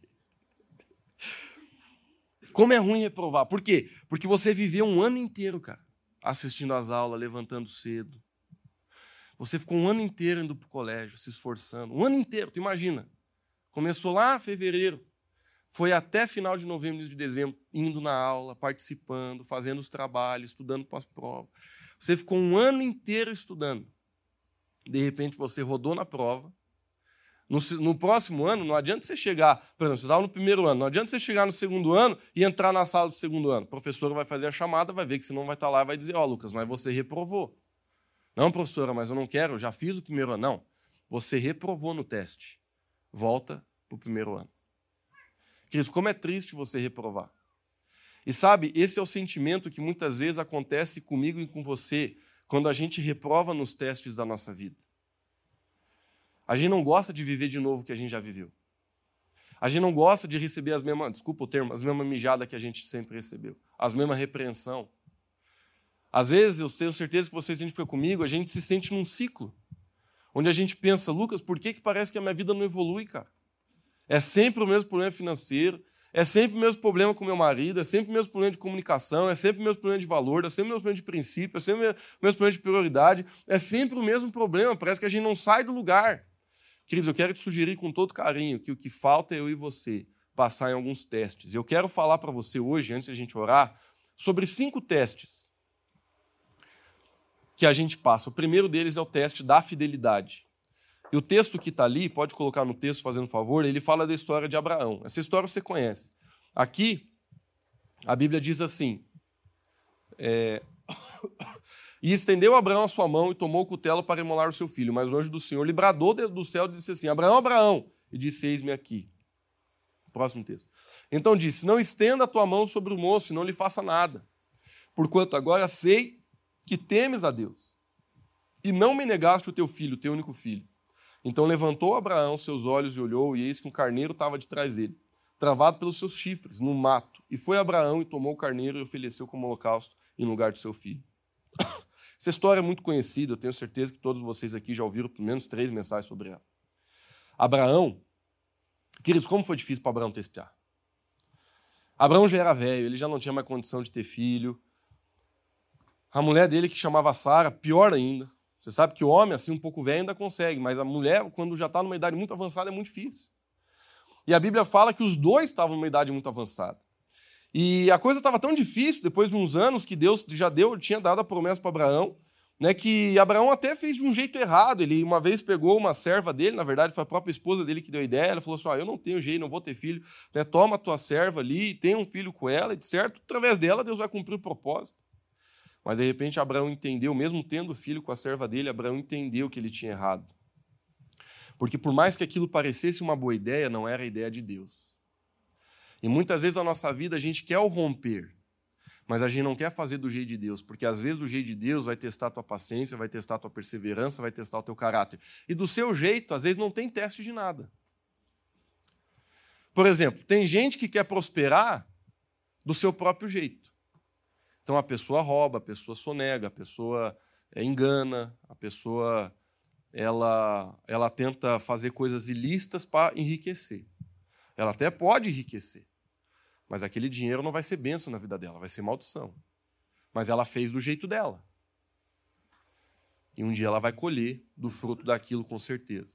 Como é ruim reprovar? Por quê? Porque você viveu um ano inteiro, cara assistindo às aulas, levantando cedo. Você ficou um ano inteiro indo para o colégio, se esforçando. Um ano inteiro, tu imagina. Começou lá em fevereiro, foi até final de novembro, início de dezembro, indo na aula, participando, fazendo os trabalhos, estudando para as provas. Você ficou um ano inteiro estudando. De repente você rodou na prova, no, no, próximo ano, não adianta você chegar, por exemplo, você estava no primeiro ano, não adianta você chegar no segundo ano e entrar na sala do segundo ano. O professor vai fazer a chamada, vai ver que você não vai estar lá e vai dizer: Ó, oh, Lucas, mas você reprovou. Não, professora, mas eu não quero, eu já fiz o primeiro ano. Não, você reprovou no teste. Volta para o primeiro ano. Queridos, como é triste você reprovar. E sabe, esse é o sentimento que muitas vezes acontece comigo e com você quando a gente reprova nos testes da nossa vida. A gente não gosta de viver de novo o que a gente já viveu. A gente não gosta de receber as mesmas, desculpa o termo, as mesmas mijadas que a gente sempre recebeu, as mesmas repreensão. Às vezes, eu tenho certeza que vocês identificam comigo, a gente se sente num ciclo, onde a gente pensa, Lucas, por que, que parece que a minha vida não evolui, cara? É sempre o mesmo problema financeiro, é sempre o mesmo problema com meu marido, é sempre o mesmo problema de comunicação, é sempre o mesmo problema de valor, é sempre o mesmo problema de princípio, é sempre o mesmo problema de prioridade, é sempre o mesmo problema, parece que a gente não sai do lugar. Queridos, eu quero te sugerir com todo carinho que o que falta é eu e você passar em alguns testes. Eu quero falar para você hoje, antes de a gente orar, sobre cinco testes que a gente passa. O primeiro deles é o teste da fidelidade. E o texto que está ali, pode colocar no texto fazendo favor, ele fala da história de Abraão. Essa história você conhece. Aqui, A Bíblia diz assim: é... E estendeu Abraão a sua mão e tomou o cutelo para imolar o seu filho. Mas o anjo do Senhor lhe bradou do céu e disse assim: Abraão, Abraão. E disse: Eis-me aqui. Próximo texto. Então disse: Não estenda a tua mão sobre o moço e não lhe faça nada, porquanto agora sei que temes a Deus. E não me negaste o teu filho, o teu único filho. Então levantou Abraão seus olhos e olhou, e eis que um carneiro estava de trás dele, travado pelos seus chifres, no mato. E foi Abraão e tomou o carneiro e ofereceu como holocausto em lugar de seu filho. Essa história é muito conhecida, eu tenho certeza que todos vocês aqui já ouviram pelo menos três mensagens sobre ela. Abraão, queridos, como foi difícil para Abraão ter piá? Abraão já era velho, ele já não tinha mais condição de ter filho. A mulher dele, que chamava Sara, pior ainda. Você sabe que o homem, assim, um pouco velho, ainda consegue, mas a mulher, quando já está numa idade muito avançada, é muito difícil. E a Bíblia fala que os dois estavam numa idade muito avançada. E a coisa estava tão difícil, depois de uns anos que Deus já deu, tinha dado a promessa para Abraão, né, que Abraão até fez de um jeito errado. Ele uma vez pegou uma serva dele, na verdade foi a própria esposa dele que deu a ideia. Ela falou assim: ah, Eu não tenho jeito, não vou ter filho. Né, toma a tua serva ali, tem um filho com ela, e certo, através dela Deus vai cumprir o propósito. Mas de repente Abraão entendeu, mesmo tendo filho com a serva dele, Abraão entendeu que ele tinha errado. Porque por mais que aquilo parecesse uma boa ideia, não era a ideia de Deus. E muitas vezes na nossa vida a gente quer o romper, mas a gente não quer fazer do jeito de Deus, porque às vezes do jeito de Deus vai testar a tua paciência, vai testar a tua perseverança, vai testar o teu caráter. E do seu jeito, às vezes não tem teste de nada. Por exemplo, tem gente que quer prosperar do seu próprio jeito. Então a pessoa rouba, a pessoa sonega, a pessoa é, engana, a pessoa ela, ela tenta fazer coisas ilícitas para enriquecer. Ela até pode enriquecer, mas aquele dinheiro não vai ser benção na vida dela, vai ser maldição. Mas ela fez do jeito dela. E um dia ela vai colher do fruto daquilo com certeza.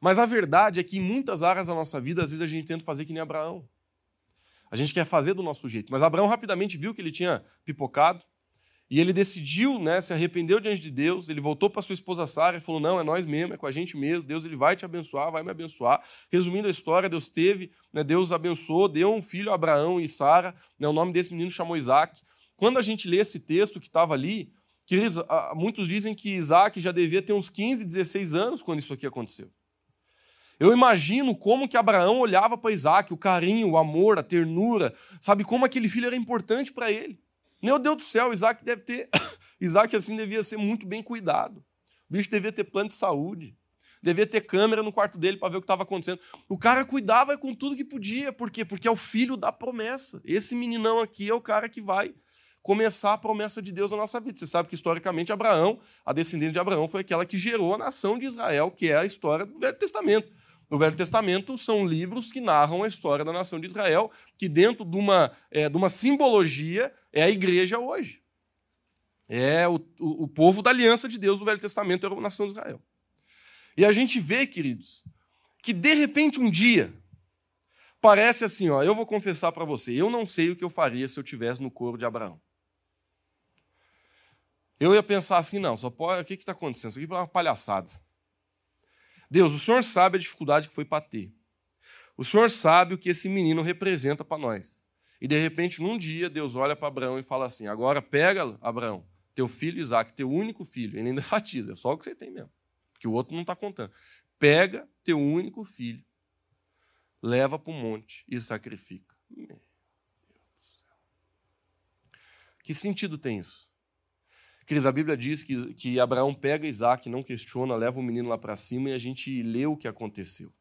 Mas a verdade é que em muitas áreas da nossa vida, às vezes a gente tenta fazer que nem Abraão. A gente quer fazer do nosso jeito. Mas Abraão rapidamente viu que ele tinha pipocado, e ele decidiu, né, se arrependeu diante de Deus, ele voltou para sua esposa Sara e falou: "Não, é nós mesmo, é com a gente mesmo. Deus ele vai te abençoar, vai me abençoar". Resumindo a história, Deus teve, né, Deus abençoou, deu um filho a Abraão e Sara, né, o nome desse menino chamou Isaac. Quando a gente lê esse texto que estava ali, queridos, muitos dizem que Isaac já devia ter uns 15, 16 anos quando isso aqui aconteceu. Eu imagino como que Abraão olhava para Isaac, o carinho, o amor, a ternura, sabe como aquele filho era importante para ele. Meu Deus do céu, Isaac deve ter. [COUGHS] Isaac assim devia ser muito bem cuidado. O bicho devia ter plano de saúde. Devia ter câmera no quarto dele para ver o que estava acontecendo. O cara cuidava com tudo que podia. Por quê? Porque é o filho da promessa. Esse meninão aqui é o cara que vai começar a promessa de Deus na nossa vida. Você sabe que historicamente Abraão, a descendência de Abraão, foi aquela que gerou a nação de Israel, que é a história do Velho Testamento. No Velho Testamento são livros que narram a história da nação de Israel, que dentro de uma, é, de uma simbologia é a igreja hoje. É o, o, o, povo da aliança de Deus do Velho Testamento, era a nação de Israel. E a gente vê, queridos, que de repente um dia parece assim, ó, eu vou confessar para você, eu não sei o que eu faria se eu tivesse no coro de Abraão. Eu ia pensar assim, não, só pode, o que está acontecendo? Isso aqui é uma palhaçada. Deus, o Senhor sabe a dificuldade que foi para ter. O Senhor sabe o que esse menino representa para nós. E de repente, num dia, Deus olha para Abraão e fala assim: agora pega, Abraão, teu filho Isaac, teu único filho. Ele ainda [LAUGHS] enfatiza, é só o que você tem mesmo. Porque o outro não está contando. Pega teu único filho, leva para o monte e sacrifica. Meu Deus do céu. Que sentido tem isso? Queridos, a Bíblia diz que, que Abraão pega Isaac, não questiona, leva o menino lá para cima e a gente lê o que aconteceu.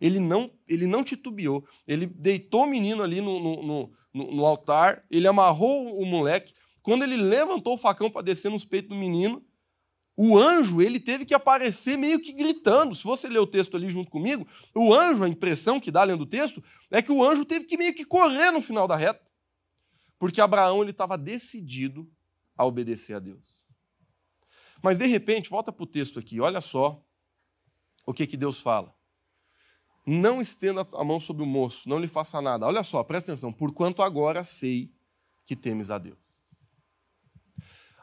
Ele não, ele não titubeou, ele deitou o menino ali no, no, no, no altar, ele amarrou o moleque. Quando ele levantou o facão para descer nos peitos do menino, o anjo ele teve que aparecer meio que gritando. Se você ler o texto ali junto comigo, o anjo, a impressão que dá lendo o texto, é que o anjo teve que meio que correr no final da reta. Porque Abraão ele estava decidido a obedecer a Deus. Mas de repente, volta para o texto aqui, olha só o que, que Deus fala. Não estenda a mão sobre o moço, não lhe faça nada. Olha só, presta atenção. Porquanto agora sei que temes a Deus.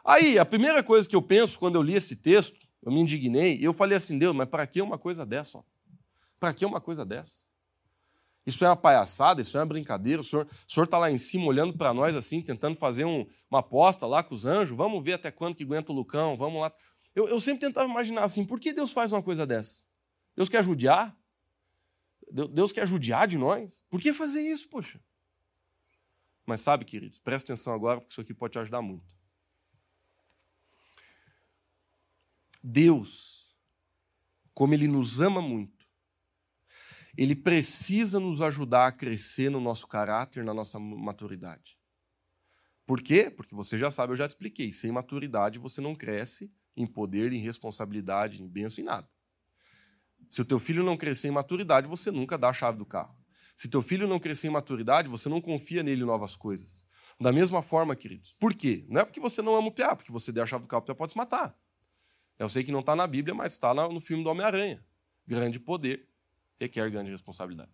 Aí, a primeira coisa que eu penso quando eu li esse texto, eu me indignei eu falei assim: Deus, mas para que uma coisa dessa? Para que uma coisa dessa? Isso é uma palhaçada, isso é uma brincadeira. O senhor está lá em cima olhando para nós assim, tentando fazer um, uma aposta lá com os anjos. Vamos ver até quando que aguenta o Lucão, vamos lá. Eu, eu sempre tentava imaginar assim, por que Deus faz uma coisa dessa? Deus quer judiar? Deus quer judiar de nós? Por que fazer isso, poxa? Mas sabe, queridos, presta atenção agora, porque isso aqui pode te ajudar muito. Deus, como Ele nos ama muito, ele precisa nos ajudar a crescer no nosso caráter, na nossa maturidade. Por quê? Porque você já sabe, eu já te expliquei. Sem maturidade você não cresce em poder, em responsabilidade, em bênção, em nada. Se o teu filho não crescer em maturidade, você nunca dá a chave do carro. Se teu filho não crescer em maturidade, você não confia nele novas coisas. Da mesma forma, queridos. Por quê? Não é porque você não ama o piá, porque você der a chave do carro, o piá pode se matar. Eu sei que não está na Bíblia, mas está no filme do Homem-Aranha. Grande poder requer grande responsabilidade.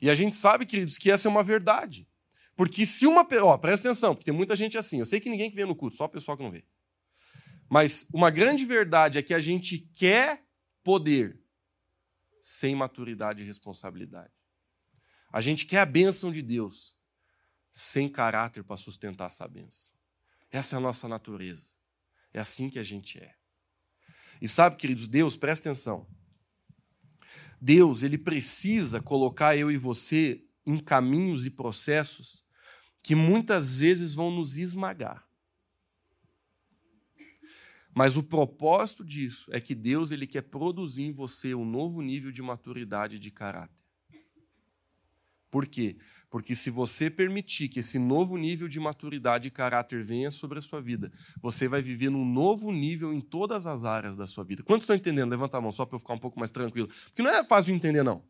E a gente sabe, queridos, que essa é uma verdade. Porque se uma. Ó, presta atenção, porque tem muita gente assim. Eu sei que ninguém que vê no culto, só o pessoal que não vê. Mas uma grande verdade é que a gente quer poder sem maturidade e responsabilidade. A gente quer a bênção de Deus sem caráter para sustentar essa bênção. Essa é a nossa natureza. É assim que a gente é. E sabe, queridos, Deus, presta atenção. Deus, ele precisa colocar eu e você em caminhos e processos que muitas vezes vão nos esmagar. Mas o propósito disso é que Deus ele quer produzir em você um novo nível de maturidade de caráter. Por quê? Porque se você permitir que esse novo nível de maturidade e caráter venha sobre a sua vida, você vai viver num novo nível em todas as áreas da sua vida. Quantos estão entendendo? Levanta a mão só para eu ficar um pouco mais tranquilo. Porque não é fácil de entender, não.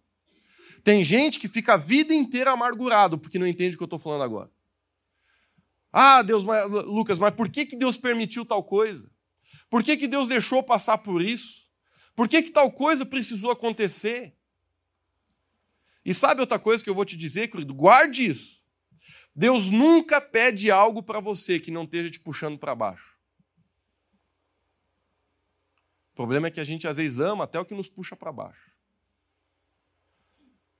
Tem gente que fica a vida inteira amargurado porque não entende o que eu estou falando agora. Ah, Deus, mas, Lucas, mas por que, que Deus permitiu tal coisa? Por que, que Deus deixou passar por isso? Por que, que tal coisa precisou acontecer? E sabe outra coisa que eu vou te dizer, querido? Guarde isso. Deus nunca pede algo para você que não esteja te puxando para baixo. O problema é que a gente às vezes ama até o que nos puxa para baixo.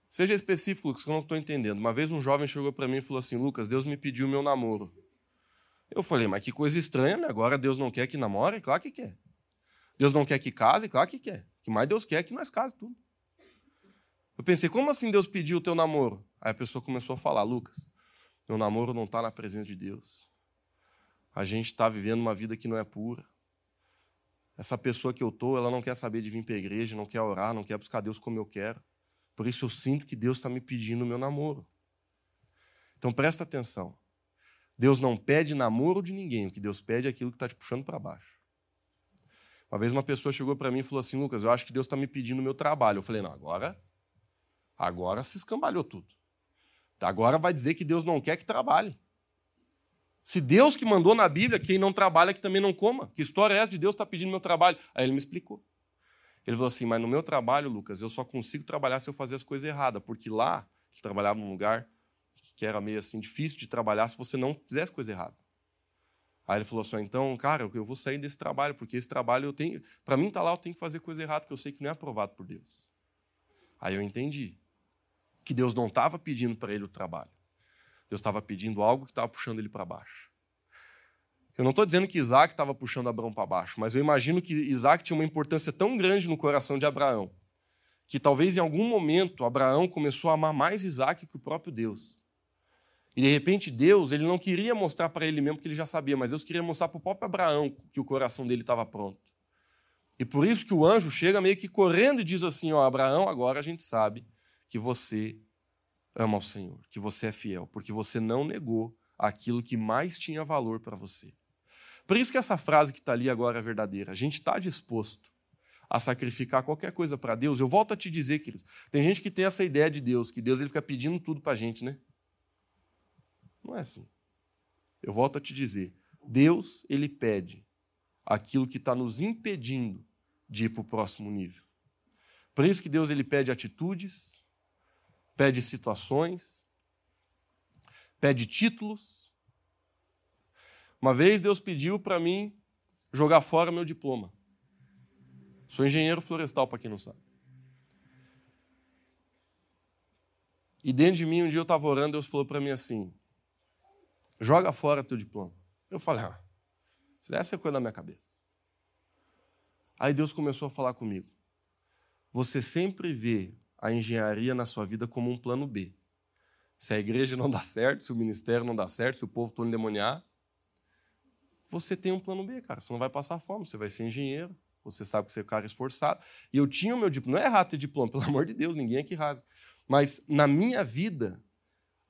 Seja específico, Lucas, que eu não estou entendendo. Uma vez um jovem chegou para mim e falou assim: Lucas, Deus me pediu meu namoro. Eu falei, mas que coisa estranha, né? Agora Deus não quer que namore? Claro que quer. Deus não quer que case? Claro que quer. O que mais Deus quer é que nós casemos tudo. Eu pensei, como assim Deus pediu o teu namoro? Aí a pessoa começou a falar, Lucas, meu namoro não está na presença de Deus. A gente está vivendo uma vida que não é pura. Essa pessoa que eu estou, ela não quer saber de vir para a igreja, não quer orar, não quer buscar Deus como eu quero. Por isso eu sinto que Deus está me pedindo o meu namoro. Então presta atenção. Deus não pede namoro de ninguém, o que Deus pede é aquilo que está te puxando para baixo. Uma vez uma pessoa chegou para mim e falou assim: Lucas, eu acho que Deus está me pedindo o meu trabalho. Eu falei: não, agora Agora se escambalhou tudo. Agora vai dizer que Deus não quer que trabalhe. Se Deus que mandou na Bíblia, quem não trabalha que também não coma. Que história é essa de Deus estar tá pedindo meu trabalho? Aí ele me explicou. Ele falou assim: Mas no meu trabalho, Lucas, eu só consigo trabalhar se eu fazer as coisas erradas, porque lá ele trabalhava num lugar que era meio assim difícil de trabalhar se você não fizesse coisa errada. Aí ele falou assim: Então, cara, eu vou sair desse trabalho, porque esse trabalho eu tenho. Para mim, tá lá, eu tenho que fazer coisa errada, porque eu sei que não é aprovado por Deus. Aí eu entendi que Deus não estava pedindo para ele o trabalho. Deus estava pedindo algo que estava puxando ele para baixo. Eu não estou dizendo que Isaac estava puxando Abraão para baixo, mas eu imagino que Isaac tinha uma importância tão grande no coração de Abraão, que talvez em algum momento Abraão começou a amar mais Isaac que o próprio Deus. E de repente Deus, ele não queria mostrar para ele mesmo que ele já sabia, mas Deus queria mostrar para o próprio Abraão que o coração dele estava pronto. E por isso que o anjo chega meio que correndo e diz assim: Ó, Abraão, agora a gente sabe que você ama o Senhor, que você é fiel, porque você não negou aquilo que mais tinha valor para você. Por isso que essa frase que está ali agora é verdadeira. A gente está disposto a sacrificar qualquer coisa para Deus. Eu volto a te dizer, queridos, tem gente que tem essa ideia de Deus, que Deus ele fica pedindo tudo para a gente, né? Não é assim. Eu volto a te dizer, Deus ele pede aquilo que está nos impedindo de ir para o próximo nível. Por isso que Deus ele pede atitudes, pede situações, pede títulos. Uma vez Deus pediu para mim jogar fora meu diploma. Sou engenheiro florestal, para quem não sabe. E dentro de mim, um dia eu estava orando, Deus falou para mim assim: joga fora teu diploma. Eu falei, ah, isso deve ser coisa da minha cabeça. Aí Deus começou a falar comigo. Você sempre vê a engenharia na sua vida como um plano B. Se a igreja não dá certo, se o ministério não dá certo, se o povo todo endemoniar, você tem um plano B, cara. Você não vai passar fome, você vai ser engenheiro, você sabe que você é um cara esforçado. E eu tinha o meu diploma. Não é errado ter diploma, [LAUGHS] pelo amor de Deus, ninguém aqui rasga. Mas na minha vida,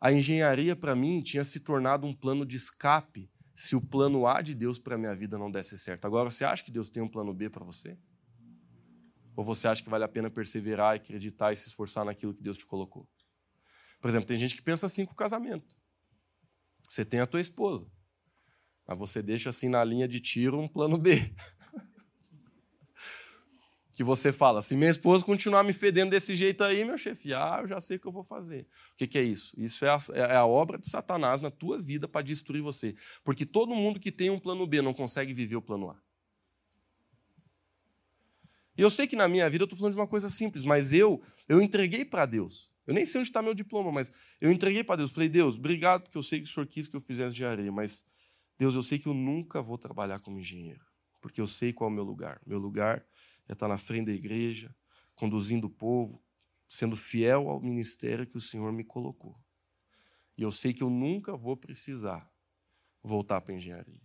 a engenharia para mim tinha se tornado um plano de escape se o plano A de Deus para minha vida não desse certo. Agora, você acha que Deus tem um plano B para você? Ou você acha que vale a pena perseverar, acreditar e se esforçar naquilo que Deus te colocou? Por exemplo, tem gente que pensa assim com o casamento. Você tem a tua esposa, mas você deixa assim na linha de tiro um plano B. [LAUGHS] que você fala, se minha esposa continuar me fedendo desse jeito aí, meu chefe, ah, eu já sei o que eu vou fazer. O que, que é isso? Isso é a, é a obra de Satanás na tua vida para destruir você. Porque todo mundo que tem um plano B não consegue viver o plano A. E eu sei que na minha vida eu estou falando de uma coisa simples, mas eu eu entreguei para Deus. Eu nem sei onde está meu diploma, mas eu entreguei para Deus. Falei, Deus, obrigado, porque eu sei que o Senhor quis que eu fizesse areia, mas, Deus, eu sei que eu nunca vou trabalhar como engenheiro, porque eu sei qual é o meu lugar. Meu lugar é estar na frente da igreja, conduzindo o povo, sendo fiel ao ministério que o Senhor me colocou. E eu sei que eu nunca vou precisar voltar para engenharia.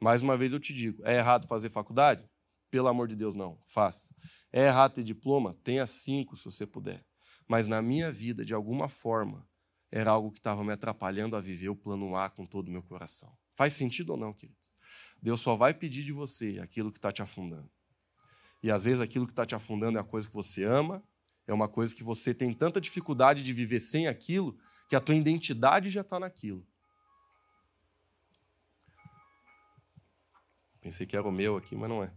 Mais uma vez eu te digo: é errado fazer faculdade? Pelo amor de Deus, não. Faça. É errado ter diploma? Tenha cinco, se você puder. Mas na minha vida, de alguma forma, era algo que estava me atrapalhando a viver o plano A com todo o meu coração. Faz sentido ou não, querido? Deus só vai pedir de você aquilo que está te afundando. E às vezes aquilo que está te afundando é a coisa que você ama, é uma coisa que você tem tanta dificuldade de viver sem aquilo, que a tua identidade já está naquilo. Pensei que era o meu aqui, mas não é.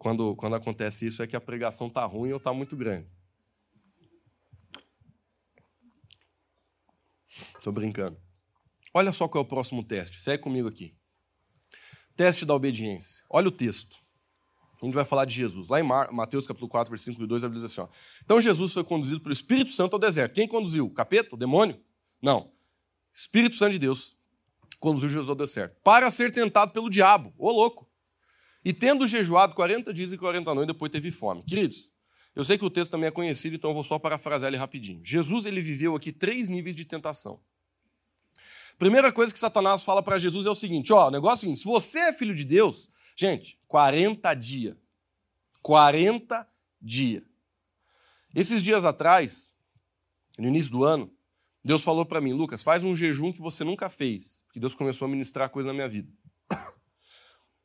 Quando, quando acontece isso é que a pregação está ruim ou está muito grande. Estou brincando. Olha só qual é o próximo teste. Segue comigo aqui. Teste da obediência. Olha o texto. A gente vai falar de Jesus. Lá em Mateus capítulo 4, versículo 2, ele diz assim: ó, Então Jesus foi conduzido pelo Espírito Santo ao deserto. Quem conduziu? Capeta? O demônio? Não. Espírito Santo de Deus conduziu Jesus ao deserto. Para ser tentado pelo diabo. Ô louco. E tendo jejuado 40 dias e 40 noites, depois teve fome. Queridos, eu sei que o texto também é conhecido, então eu vou só parafrasear ele rapidinho. Jesus ele viveu aqui três níveis de tentação. Primeira coisa que Satanás fala para Jesus é o seguinte: ó, o negócio é o seguinte, se você é filho de Deus, gente, 40 dias. 40 dias. Esses dias atrás, no início do ano, Deus falou para mim, Lucas, faz um jejum que você nunca fez, porque Deus começou a ministrar coisa na minha vida.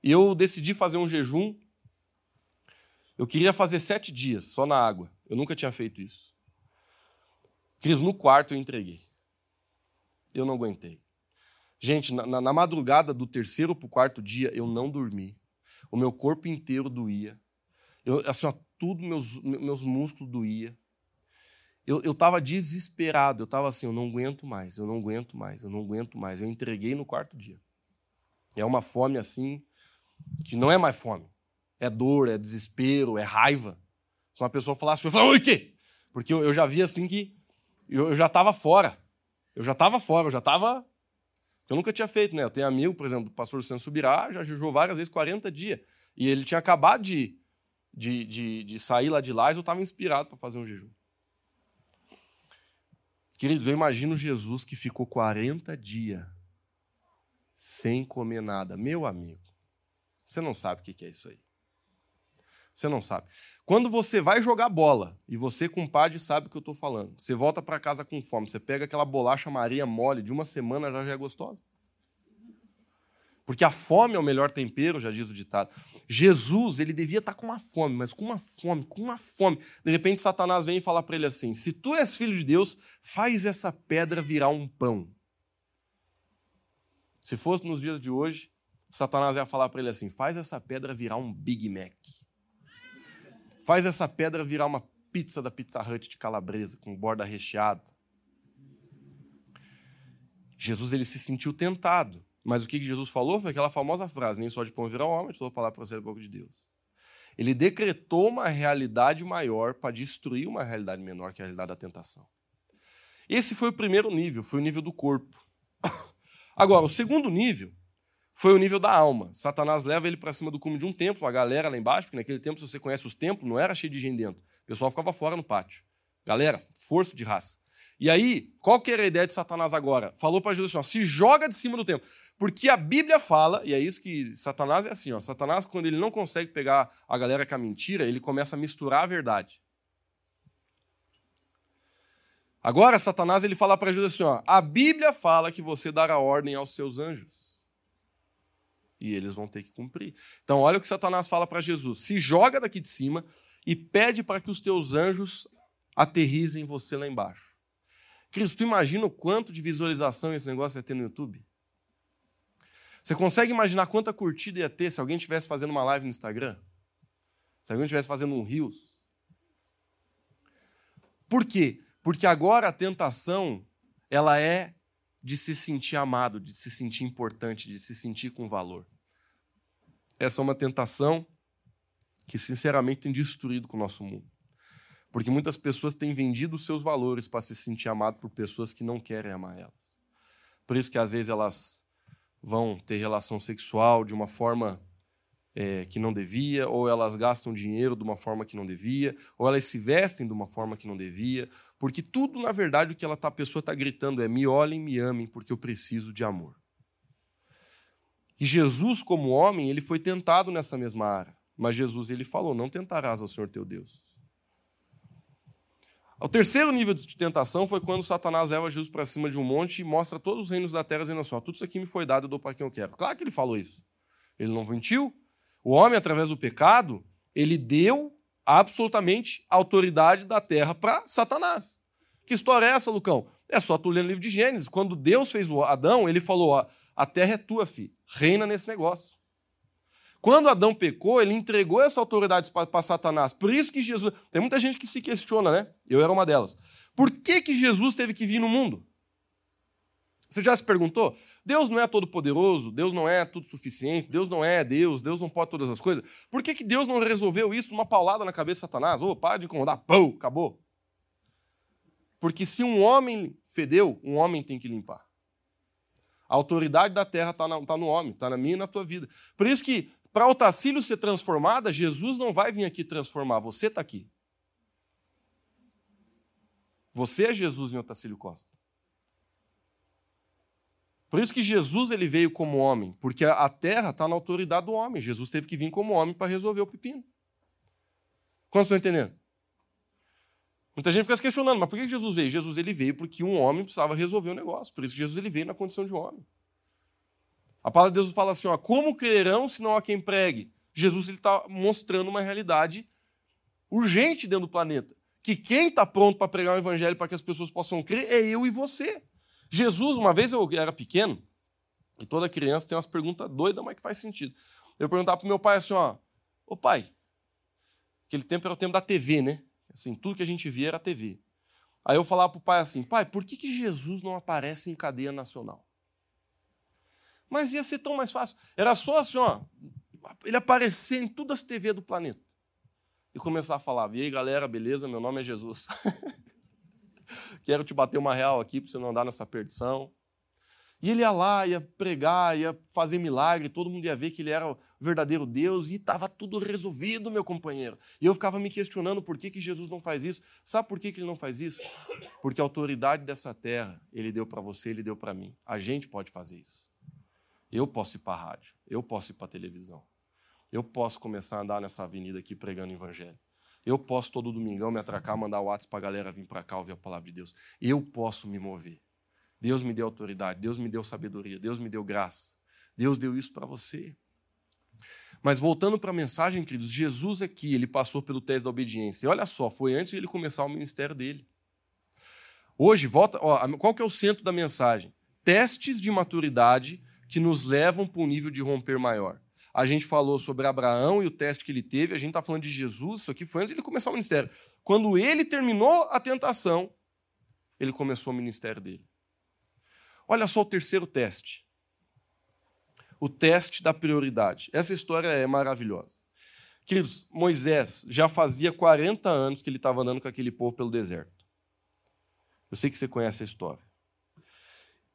E eu decidi fazer um jejum. Eu queria fazer sete dias só na água. Eu nunca tinha feito isso. Cris, no quarto eu entreguei. Eu não aguentei. Gente, na, na madrugada do terceiro para o quarto dia, eu não dormi. O meu corpo inteiro doía. Eu, assim, ó, tudo, meus, meus músculos doía. Eu estava desesperado. Eu estava assim, eu não aguento mais, eu não aguento mais, eu não aguento mais. Eu entreguei no quarto dia. É uma fome assim, que não é mais fome. É dor, é desespero, é raiva. Se uma pessoa falasse, eu falava, o quê? Porque eu, eu já vi assim que eu, eu já estava fora. Eu já estava fora, eu já estava eu nunca tinha feito, né? Eu tenho amigo, por exemplo, o pastor Luciano Subirá, já jejuou várias vezes 40 dias. E ele tinha acabado de, de, de, de sair lá de lá e eu estava inspirado para fazer um jejum. Queridos, eu imagino Jesus que ficou 40 dias sem comer nada. Meu amigo, você não sabe o que é isso aí. Você não sabe. Quando você vai jogar bola, e você, compadre, sabe o que eu estou falando, você volta para casa com fome, você pega aquela bolacha Maria mole de uma semana, já, já é gostosa. Porque a fome é o melhor tempero, já diz o ditado. Jesus, ele devia estar tá com uma fome, mas com uma fome, com uma fome. De repente, Satanás vem e fala para ele assim: Se tu és filho de Deus, faz essa pedra virar um pão. Se fosse nos dias de hoje, Satanás ia falar para ele assim: Faz essa pedra virar um Big Mac. Faz essa pedra virar uma pizza da Pizza Hut de calabresa, com borda recheada. Jesus ele se sentiu tentado. Mas o que Jesus falou foi aquela famosa frase: nem só de pão virá homem, estou a falar para você é pouco de Deus. Ele decretou uma realidade maior para destruir uma realidade menor, que é a realidade da tentação. Esse foi o primeiro nível, foi o nível do corpo. [COUGHS] Agora, o segundo nível foi o nível da alma. Satanás leva ele para cima do cume de um templo, a galera lá embaixo, porque naquele tempo, se você conhece os templos, não era cheio de gente dentro. O pessoal ficava fora no pátio. Galera, força de raça. E aí, qual que era a ideia de Satanás agora? Falou para Jesus assim, ó, se joga de cima do templo. Porque a Bíblia fala, e é isso que Satanás é assim, ó, Satanás, quando ele não consegue pegar a galera com a mentira, ele começa a misturar a verdade. Agora, Satanás ele fala para Jesus assim: ó, a Bíblia fala que você dará ordem aos seus anjos. E eles vão ter que cumprir. Então, olha o que Satanás fala para Jesus: se joga daqui de cima e pede para que os teus anjos aterrizem você lá embaixo. Cristo, tu imagina o quanto de visualização esse negócio ia ter no YouTube? Você consegue imaginar quanta curtida ia ter se alguém estivesse fazendo uma live no Instagram? Se alguém estivesse fazendo um Reels? Por quê? Porque agora a tentação, ela é de se sentir amado, de se sentir importante, de se sentir com valor. Essa é uma tentação que, sinceramente, tem destruído com o nosso mundo. Porque muitas pessoas têm vendido seus valores para se sentir amado por pessoas que não querem amar elas. Por isso que, às vezes, elas vão ter relação sexual de uma forma é, que não devia, ou elas gastam dinheiro de uma forma que não devia, ou elas se vestem de uma forma que não devia, porque tudo, na verdade, o que ela tá, a pessoa está gritando é: me olhem, me amem, porque eu preciso de amor. E Jesus, como homem, ele foi tentado nessa mesma área. Mas Jesus ele falou: não tentarás ao Senhor teu Deus. O terceiro nível de tentação foi quando Satanás leva Jesus para cima de um monte e mostra todos os reinos da terra, dizendo assim: tudo isso aqui me foi dado, eu dou para quem eu quero. Claro que ele falou isso. Ele não mentiu, o homem, através do pecado, ele deu absolutamente autoridade da terra para Satanás. Que história é essa, Lucão? É só tu ler o livro de Gênesis. Quando Deus fez o Adão, ele falou: a terra é tua, filho. Reina nesse negócio. Quando Adão pecou, ele entregou essa autoridade para Satanás. Por isso que Jesus. Tem muita gente que se questiona, né? Eu era uma delas. Por que, que Jesus teve que vir no mundo? Você já se perguntou? Deus não é todo-poderoso, Deus não é tudo suficiente, Deus não é Deus, Deus não pode todas as coisas. Por que, que Deus não resolveu isso numa paulada na cabeça de Satanás? Ô, oh, para de incomodar, pão, acabou. Porque se um homem fedeu, um homem tem que limpar. A autoridade da terra está tá no homem, está na minha e na tua vida. Por isso que, para Otacílio ser transformada, Jesus não vai vir aqui transformar, você está aqui. Você é Jesus em Otacílio Costa. Por isso que Jesus ele veio como homem, porque a terra está na autoridade do homem. Jesus teve que vir como homem para resolver o pepino. Quantos estão entendendo? Muita gente fica se questionando, mas por que Jesus veio? Jesus ele veio porque um homem precisava resolver o negócio. Por isso que Jesus ele veio na condição de homem. A palavra de Deus fala assim: ó, como crerão se não há quem pregue? Jesus está mostrando uma realidade urgente dentro do planeta. Que quem está pronto para pregar o evangelho para que as pessoas possam crer é eu e você. Jesus, uma vez eu era pequeno, e toda criança tem umas perguntas doidas, mas que faz sentido. Eu perguntava pro meu pai assim, ó, ô pai, aquele tempo era o tempo da TV, né? Assim, tudo que a gente via era TV. Aí eu falava pro pai assim, pai, por que, que Jesus não aparece em cadeia nacional? Mas ia ser tão mais fácil. Era só assim, ó, ele aparecer em todas as TV do planeta. E começar a falar, e aí galera, beleza? Meu nome é Jesus. [LAUGHS] [LAUGHS] quero te bater uma real aqui para você não andar nessa perdição. E ele ia lá, ia pregar, ia fazer milagre, todo mundo ia ver que ele era o verdadeiro Deus e estava tudo resolvido, meu companheiro. E eu ficava me questionando por que, que Jesus não faz isso. Sabe por que, que ele não faz isso? Porque a autoridade dessa terra ele deu para você, ele deu para mim. A gente pode fazer isso. Eu posso ir para a rádio, eu posso ir para a televisão, eu posso começar a andar nessa avenida aqui pregando o evangelho. Eu posso todo domingão me atracar, mandar o WhatsApp para a galera vir para cá ouvir a palavra de Deus. Eu posso me mover. Deus me deu autoridade, Deus me deu sabedoria, Deus me deu graça. Deus deu isso para você. Mas voltando para a mensagem, queridos, Jesus aqui, ele passou pelo teste da obediência. E olha só, foi antes de ele começar o ministério dele. Hoje, volta, ó, qual que é o centro da mensagem? Testes de maturidade que nos levam para um nível de romper maior. A gente falou sobre Abraão e o teste que ele teve, a gente está falando de Jesus, isso aqui foi antes de ele começar o ministério. Quando ele terminou a tentação, ele começou o ministério dele. Olha só o terceiro teste. O teste da prioridade. Essa história é maravilhosa. Queridos, Moisés já fazia 40 anos que ele estava andando com aquele povo pelo deserto. Eu sei que você conhece a história.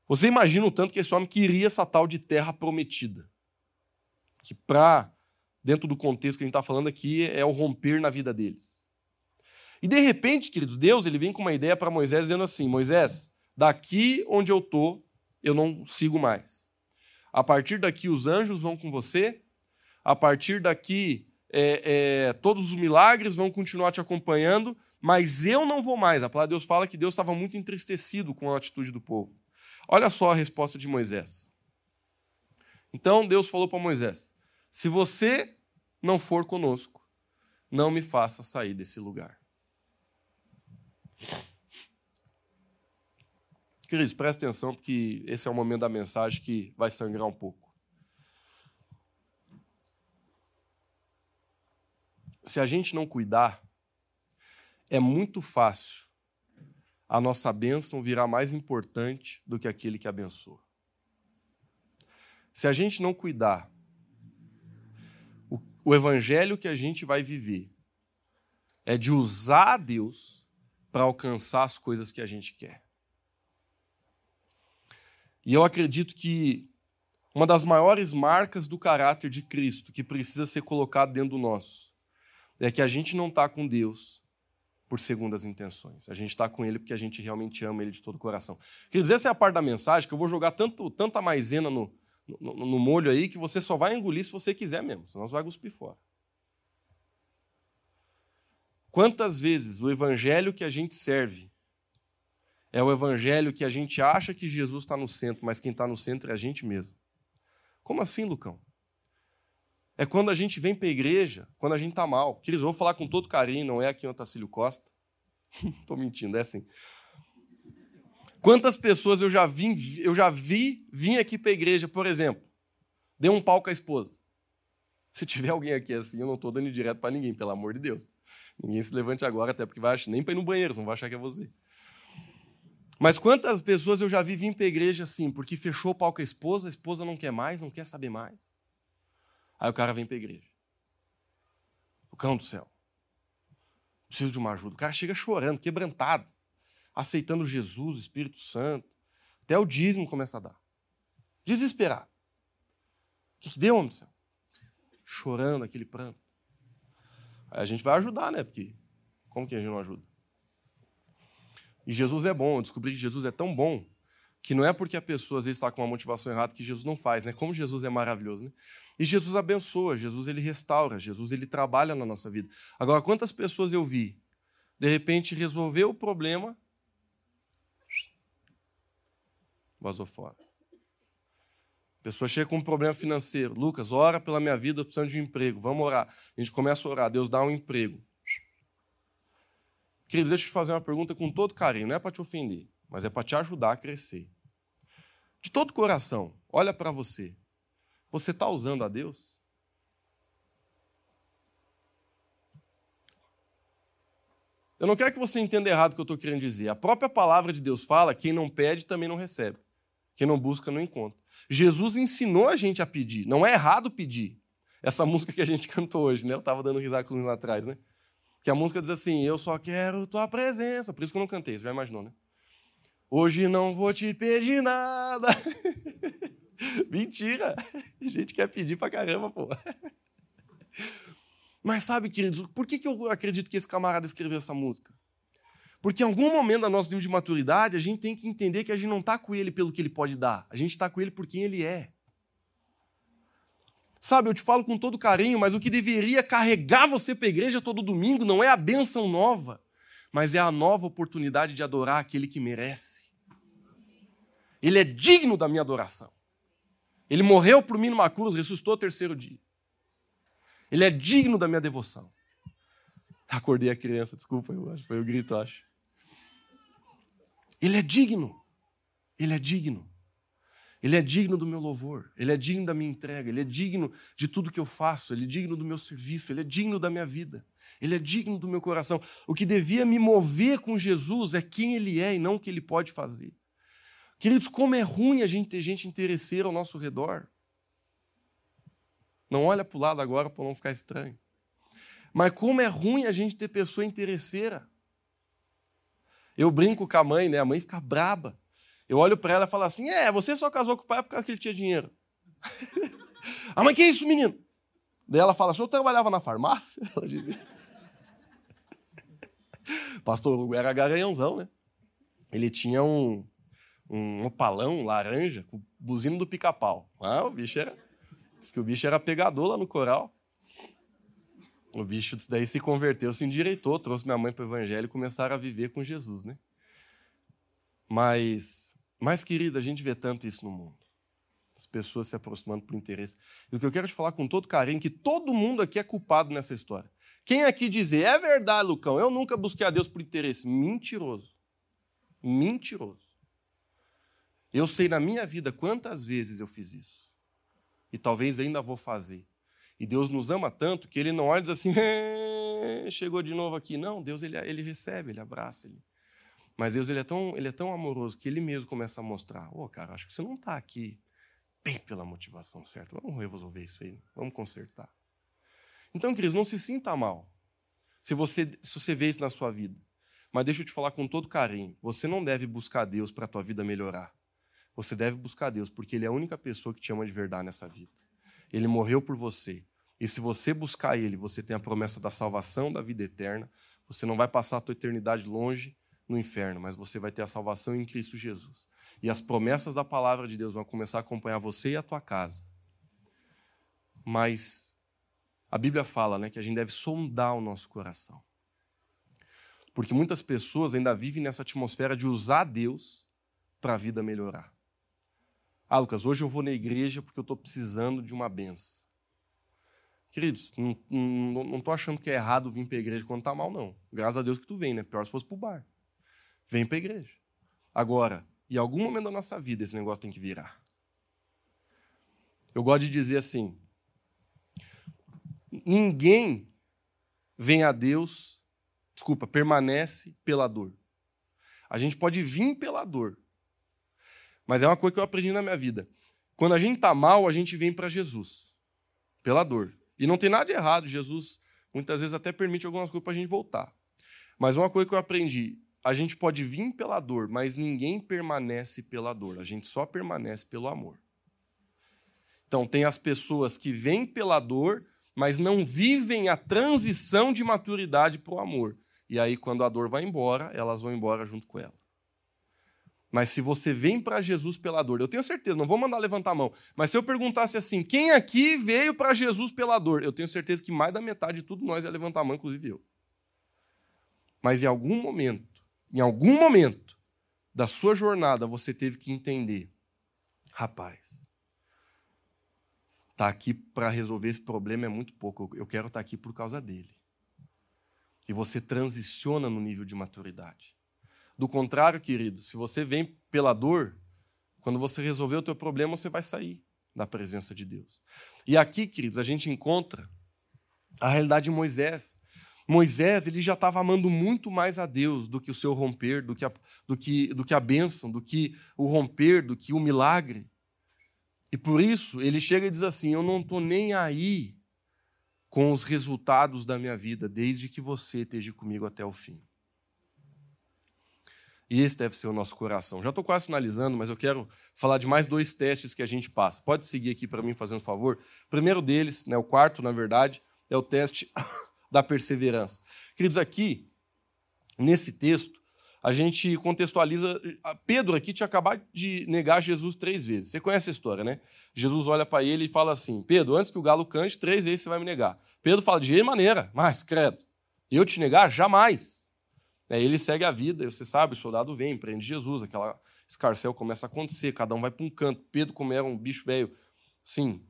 Você imagina o tanto que esse homem queria essa tal de terra prometida. Que, para, dentro do contexto que a gente está falando aqui, é o romper na vida deles. E de repente, queridos, Deus ele vem com uma ideia para Moisés dizendo assim: Moisés, daqui onde eu estou, eu não sigo mais. A partir daqui, os anjos vão com você. A partir daqui, é, é, todos os milagres vão continuar te acompanhando, mas eu não vou mais. A palavra de Deus fala que Deus estava muito entristecido com a atitude do povo. Olha só a resposta de Moisés. Então Deus falou para Moisés: Se você não for conosco, não me faça sair desse lugar. Queridos, presta atenção, porque esse é o momento da mensagem que vai sangrar um pouco. Se a gente não cuidar, é muito fácil a nossa bênção virar mais importante do que aquele que abençoa. Se a gente não cuidar, o, evangelho que a gente vai viver é de usar a Deus para alcançar as coisas que a gente quer. E eu acredito que uma das maiores marcas do caráter de Cristo que precisa ser colocado dentro do nosso é que a gente não está com Deus por segundas intenções. A gente está com Ele porque a gente realmente ama Ele de todo o coração. Queridos, essa é a parte da mensagem que eu vou jogar tanto, tanta maisena no, no, no molho aí que você só vai engolir se você quiser mesmo, senão você vai cuspir fora. Quantas vezes o evangelho que a gente serve é o evangelho que a gente acha que Jesus está no centro, mas quem está no centro é a gente mesmo. Como assim, Lucão? É quando a gente vem para a igreja, quando a gente está mal. Queridos, eu vou falar com todo carinho, não é aqui o Otacílio Costa. [LAUGHS] Estou mentindo, é assim. Quantas pessoas eu já vi, eu já vi vir aqui para a igreja, por exemplo, deu um pau com a esposa. Se tiver alguém aqui assim, eu não estou dando direto para ninguém, pelo amor de Deus. Ninguém se levante agora, até porque vai achar, nem para ir no banheiro, não vai achar que é você. Mas quantas pessoas eu já vi vir para a igreja assim, porque fechou o pau com a esposa, a esposa não quer mais, não quer saber mais. Aí o cara vem para a igreja. O cão do céu. Preciso de uma ajuda. O cara chega chorando, quebrantado, aceitando Jesus, Espírito Santo. Até o dízimo começa a dar. Desesperado. O que, que deu, homem do céu? Chorando, aquele pranto. Aí a gente vai ajudar, né? Porque como que a gente não ajuda? E Jesus é bom. Eu descobri que Jesus é tão bom que não é porque a pessoa às vezes está com uma motivação errada que Jesus não faz, né? Como Jesus é maravilhoso, né? E Jesus abençoa, Jesus ele restaura, Jesus ele trabalha na nossa vida. Agora, quantas pessoas eu vi, de repente resolveu o problema, vazou fora. A pessoa chega com um problema financeiro. Lucas, ora pela minha vida, eu preciso de um emprego. Vamos orar. A gente começa a orar, Deus dá um emprego. Queridos, deixa eu te fazer uma pergunta com todo carinho, não é para te ofender, mas é para te ajudar a crescer. De todo coração, olha para você. Você está usando a Deus? Eu não quero que você entenda errado o que eu estou querendo dizer. A própria palavra de Deus fala: quem não pede também não recebe. Quem não busca não encontra. Jesus ensinou a gente a pedir. Não é errado pedir. Essa música que a gente [LAUGHS] cantou hoje, né? Eu estava dando risada com lá atrás, né? Que a música diz assim: Eu só quero tua presença. Por isso que eu não cantei, você já imaginou, né? Hoje não vou te pedir nada. [LAUGHS] Mentira! [LAUGHS] A gente quer pedir pra caramba, pô. Mas sabe, queridos, por que, que eu acredito que esse camarada escreveu essa música? Porque em algum momento da nossa nível de maturidade, a gente tem que entender que a gente não está com ele pelo que ele pode dar, a gente está com ele por quem ele é. Sabe, eu te falo com todo carinho, mas o que deveria carregar você para a igreja todo domingo não é a bênção nova, mas é a nova oportunidade de adorar aquele que merece. Ele é digno da minha adoração. Ele morreu por mim numa cruz, ressuscitou ao terceiro dia. Ele é digno da minha devoção. Acordei a criança, desculpa, eu acho, foi o grito, acho. Ele é digno. Ele é digno. Ele é digno do meu louvor, ele é digno da minha entrega, ele é digno de tudo que eu faço, ele é digno do meu serviço, ele é digno da minha vida, ele é digno do meu coração. O que devia me mover com Jesus é quem ele é e não o que ele pode fazer. Queridos, como é ruim a gente ter gente interesseira ao nosso redor. Não olha para o lado agora para não ficar estranho. Mas como é ruim a gente ter pessoa interesseira. Eu brinco com a mãe, né? A mãe fica braba. Eu olho para ela e falo assim: É, você só casou com o pai por causa que ele tinha dinheiro. [LAUGHS] a mãe, que isso, menino? Daí ela fala: O senhor trabalhava na farmácia? Ela. [LAUGHS] Pastor Hugo era garanhãozão, né? Ele tinha um, um opalão laranja com buzina do pica-pau. Ah, o bicho era. Diz que o bicho era pegador lá no coral. O bicho daí se converteu, se endireitou, trouxe minha mãe para o evangelho e começaram a viver com Jesus, né? Mas, mais querido, a gente vê tanto isso no mundo. As pessoas se aproximando por interesse. E o que eu quero te falar com todo carinho é que todo mundo aqui é culpado nessa história. Quem aqui dizer, é verdade, Lucão, eu nunca busquei a Deus por interesse? Mentiroso. Mentiroso. Eu sei na minha vida quantas vezes eu fiz isso. E talvez ainda vou fazer. E Deus nos ama tanto que ele não olha e diz assim, chegou de novo aqui. Não, Deus ele, ele recebe, ele abraça. Ele... Mas Deus ele é, tão, ele é tão amoroso que ele mesmo começa a mostrar: Ô, oh, cara, acho que você não está aqui bem pela motivação certa. Vamos resolver isso aí, vamos consertar. Então, queridos, não se sinta mal se você, se você vê isso na sua vida. Mas deixa eu te falar com todo carinho: você não deve buscar Deus para a tua vida melhorar. Você deve buscar Deus porque Ele é a única pessoa que te ama de verdade nessa vida. Ele morreu por você. E se você buscar Ele, você tem a promessa da salvação, da vida eterna. Você não vai passar a tua eternidade longe no inferno, mas você vai ter a salvação em Cristo Jesus. E as promessas da palavra de Deus vão começar a acompanhar você e a tua casa. Mas a Bíblia fala né, que a gente deve sondar o nosso coração. Porque muitas pessoas ainda vivem nessa atmosfera de usar Deus para a vida melhorar. Ah, Lucas, hoje eu vou na igreja porque eu estou precisando de uma benção. Queridos, não estou achando que é errado vir para a igreja quando está mal, não. Graças a Deus que tu vem, né? Pior se fosse para o bar. Vem para a igreja. Agora, em algum momento da nossa vida, esse negócio tem que virar. Eu gosto de dizer assim: ninguém vem a Deus, desculpa, permanece pela dor. A gente pode vir pela dor, mas é uma coisa que eu aprendi na minha vida. Quando a gente está mal, a gente vem para Jesus, pela dor. E não tem nada de errado, Jesus muitas vezes até permite algumas coisas para a gente voltar. Mas uma coisa que eu aprendi, a gente pode vir pela dor, mas ninguém permanece pela dor, a gente só permanece pelo amor. Então, tem as pessoas que vêm pela dor, mas não vivem a transição de maturidade para o amor. E aí, quando a dor vai embora, elas vão embora junto com ela. Mas se você vem para Jesus pela dor, eu tenho certeza, não vou mandar levantar a mão, mas se eu perguntasse assim, quem aqui veio para Jesus pela dor? Eu tenho certeza que mais da metade de tudo nós ia levantar a mão, inclusive eu. Mas em algum momento, em algum momento da sua jornada, você teve que entender, rapaz, tá aqui para resolver esse problema é muito pouco, eu quero estar tá aqui por causa dele. E você transiciona no nível de maturidade. Do contrário, querido, se você vem pela dor, quando você resolver o teu problema, você vai sair da presença de Deus. E aqui, queridos, a gente encontra a realidade de Moisés. Moisés ele já estava amando muito mais a Deus do que o seu romper, do que a, do que, do que a bênção, do que o romper, do que o milagre. E por isso ele chega e diz assim: Eu não estou nem aí com os resultados da minha vida, desde que você esteja comigo até o fim. E esse deve ser o nosso coração. Já estou quase finalizando, mas eu quero falar de mais dois testes que a gente passa. Pode seguir aqui para mim, fazendo favor. O primeiro deles, né, o quarto, na verdade, é o teste [LAUGHS] da perseverança. Queridos, aqui, nesse texto, a gente contextualiza. Pedro aqui tinha acabado de negar Jesus três vezes. Você conhece a história, né? Jesus olha para ele e fala assim: Pedro, antes que o galo cante, três vezes você vai me negar. Pedro fala: de maneira, mas credo, eu te negar? Jamais. Né, ele segue a vida, você sabe, o soldado vem, prende Jesus, aquela escarcel começa a acontecer, cada um vai para um canto. Pedro, como era um bicho velho, sim,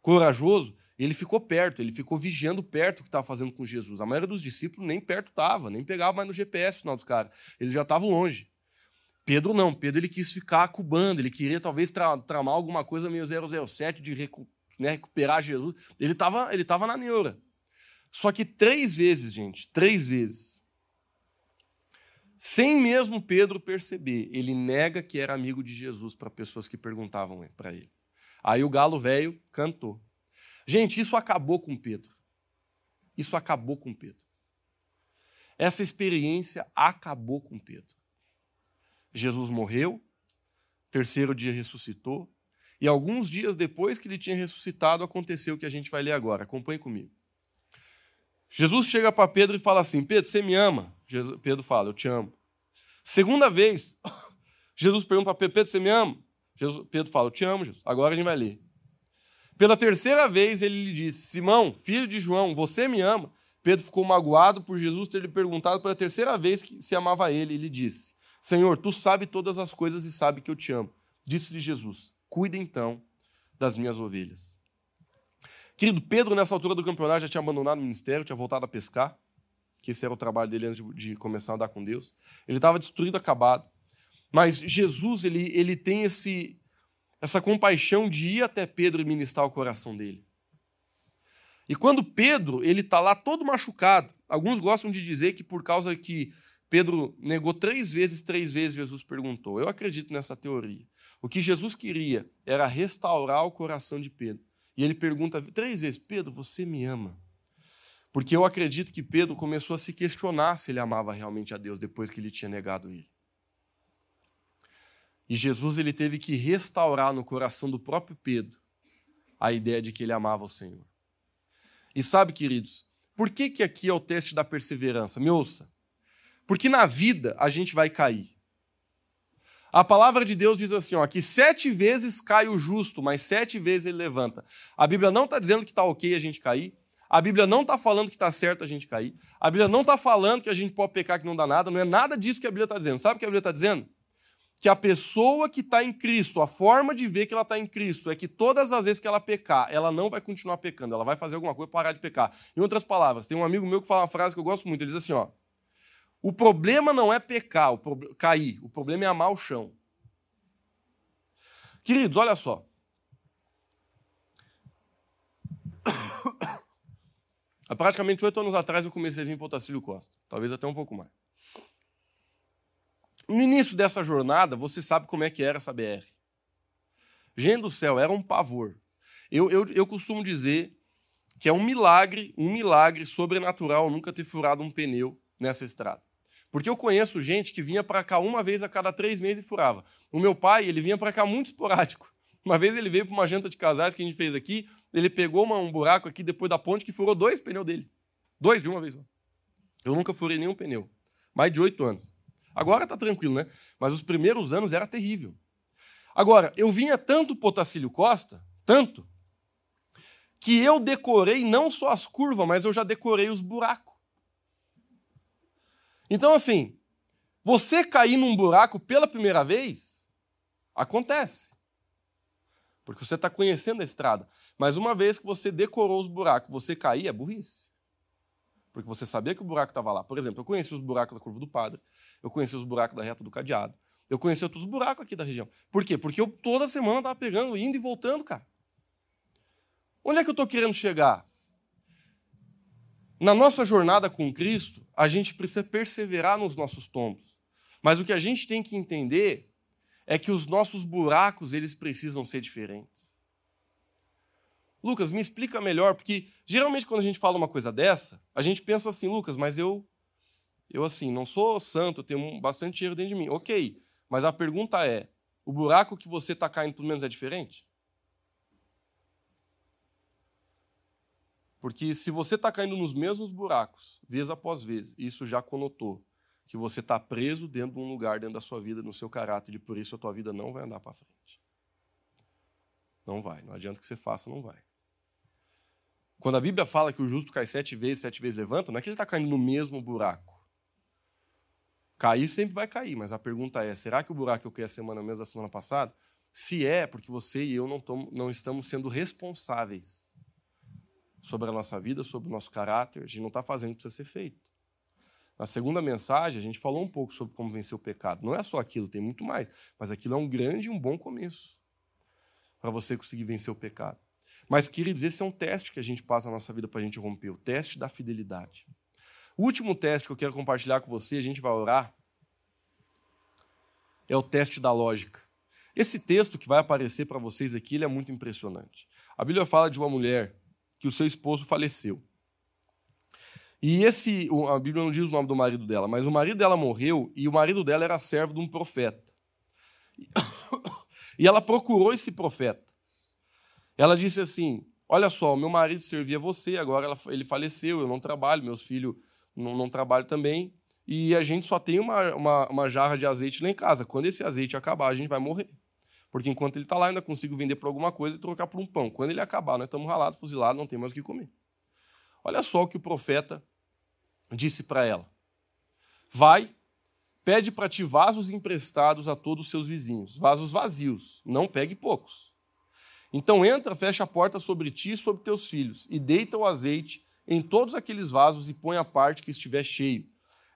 corajoso, ele ficou perto, ele ficou vigiando perto o que estava fazendo com Jesus. A maioria dos discípulos nem perto estava, nem pegava mais no GPS o final dos caras. Eles já estavam longe. Pedro não, Pedro ele quis ficar cubando, ele queria talvez tra tramar alguma coisa meio 007 de recu né, recuperar Jesus. Ele estava ele tava na neura. Só que três vezes, gente, três vezes, sem mesmo Pedro perceber, ele nega que era amigo de Jesus para pessoas que perguntavam para ele. Aí o galo velho cantou. Gente, isso acabou com Pedro. Isso acabou com Pedro. Essa experiência acabou com Pedro. Jesus morreu, terceiro dia ressuscitou, e alguns dias depois que ele tinha ressuscitado, aconteceu o que a gente vai ler agora. Acompanhe comigo. Jesus chega para Pedro e fala assim: Pedro, você me ama? Jesus, Pedro fala: Eu te amo. Segunda vez, [COUGHS] Jesus pergunta para Pedro: Pedro, você me ama? Jesus, Pedro fala: Eu te amo, Jesus. Agora a gente vai ler. Pela terceira vez, ele lhe disse: Simão, filho de João, você me ama? Pedro ficou magoado por Jesus ter lhe perguntado pela terceira vez que se amava ele. E lhe disse: Senhor, tu sabe todas as coisas e sabe que eu te amo. Disse-lhe Jesus: Cuida então das minhas ovelhas. Querido, Pedro, nessa altura do campeonato, já tinha abandonado o ministério, tinha voltado a pescar, que esse era o trabalho dele antes de, começar a andar com Deus. Ele estava destruído, acabado. Mas Jesus, ele, ele tem esse, essa compaixão de ir até Pedro e ministrar o coração dele. E quando Pedro, ele está lá todo machucado, alguns gostam de dizer que por causa que Pedro negou três vezes, três vezes Jesus perguntou. Eu acredito nessa teoria. O que Jesus queria era restaurar o coração de Pedro. E ele pergunta três vezes: Pedro, você me ama? Porque eu acredito que Pedro começou a se questionar se ele amava realmente a Deus depois que ele tinha negado ele. E Jesus ele teve que restaurar no coração do próprio Pedro a ideia de que ele amava o Senhor. E sabe, queridos, por que, que aqui é o teste da perseverança? Me ouça. Porque na vida a gente vai cair. A palavra de Deus diz assim: ó, que sete vezes cai o justo, mas sete vezes ele levanta. A Bíblia não está dizendo que está ok a gente cair. A Bíblia não está falando que está certo a gente cair. A Bíblia não está falando que a gente pode pecar que não dá nada. Não é nada disso que a Bíblia está dizendo. Sabe o que a Bíblia está dizendo? que a pessoa que está em Cristo, a forma de ver que ela está em Cristo é que todas as vezes que ela pecar, ela não vai continuar pecando, ela vai fazer alguma coisa para parar de pecar. Em outras palavras, tem um amigo meu que fala uma frase que eu gosto muito, ele diz assim, ó, o problema não é pecar, o pro... cair, o problema é amar o chão. Queridos, olha só. [COUGHS] Há praticamente oito anos atrás eu comecei a vir para o Otacílio Costa, talvez até um pouco mais. No início dessa jornada, você sabe como é que era essa BR. Gente do céu, era um pavor. Eu, eu, eu costumo dizer que é um milagre, um milagre sobrenatural nunca ter furado um pneu nessa estrada. Porque eu conheço gente que vinha para cá uma vez a cada três meses e furava. O meu pai, ele vinha para cá muito esporádico. Uma vez ele veio para uma janta de casais que a gente fez aqui, ele pegou uma, um buraco aqui depois da ponte que furou dois pneus dele. Dois de uma vez. Eu nunca furei nenhum pneu. Mais de oito anos. Agora está tranquilo, né? Mas os primeiros anos era terrível. Agora, eu vinha tanto Potacílio Costa, tanto, que eu decorei não só as curvas, mas eu já decorei os buracos. Então, assim, você cair num buraco pela primeira vez, acontece. Porque você está conhecendo a estrada. Mas uma vez que você decorou os buracos, você cair, é burrice. Porque você sabia que o buraco estava lá. Por exemplo, eu conheci os buracos da curva do padre, eu conheci os buracos da reta do cadeado. Eu conheci todos os buracos aqui da região. Por quê? Porque eu toda semana estava pegando, indo e voltando, cara. Onde é que eu estou querendo chegar? Na nossa jornada com Cristo, a gente precisa perseverar nos nossos tombos. Mas o que a gente tem que entender é que os nossos buracos, eles precisam ser diferentes. Lucas, me explica melhor, porque geralmente quando a gente fala uma coisa dessa, a gente pensa assim, Lucas, mas eu eu, assim, não sou santo, eu tenho bastante erro dentro de mim. Ok, mas a pergunta é: o buraco que você está caindo, pelo menos, é diferente? Porque se você está caindo nos mesmos buracos, vez após vez, isso já conotou que você está preso dentro de um lugar, dentro da sua vida, no seu caráter, e por isso a tua vida não vai andar para frente. Não vai. Não adianta que você faça, não vai. Quando a Bíblia fala que o justo cai sete vezes, sete vezes levanta, não é que ele está caindo no mesmo buraco. Cair sempre vai cair, mas a pergunta é: será que o buraco que eu caí a semana mesmo da semana passada? Se é, porque você e eu não, tom, não estamos sendo responsáveis sobre a nossa vida, sobre o nosso caráter, a gente não está fazendo o que precisa ser feito. Na segunda mensagem, a gente falou um pouco sobre como vencer o pecado. Não é só aquilo, tem muito mais. Mas aquilo é um grande e um bom começo para você conseguir vencer o pecado. Mas, queridos, esse é um teste que a gente passa na nossa vida para a gente romper o teste da fidelidade. O último teste que eu quero compartilhar com você, a gente vai orar, é o teste da lógica. Esse texto que vai aparecer para vocês aqui, ele é muito impressionante. A Bíblia fala de uma mulher que o seu esposo faleceu. E esse, a Bíblia não diz o nome do marido dela, mas o marido dela morreu e o marido dela era servo de um profeta. E [COUGHS] ela procurou esse profeta. Ela disse assim: Olha só, meu marido servia você, agora ele faleceu, eu não trabalho, meus filhos não, não trabalham também, e a gente só tem uma, uma, uma, jarra de azeite lá em casa. Quando esse azeite acabar, a gente vai morrer. Porque enquanto ele está lá, ainda consigo vender por alguma coisa e trocar por um pão. Quando ele acabar, nós estamos ralados, fuzilados, não tem mais o que comer. Olha só o que o profeta disse para ela: Vai, pede para ti vasos emprestados a todos os seus vizinhos, vasos vazios, não pegue poucos. Então entra, fecha a porta sobre ti e sobre teus filhos, e deita o azeite em todos aqueles vasos e põe a parte que estiver cheio.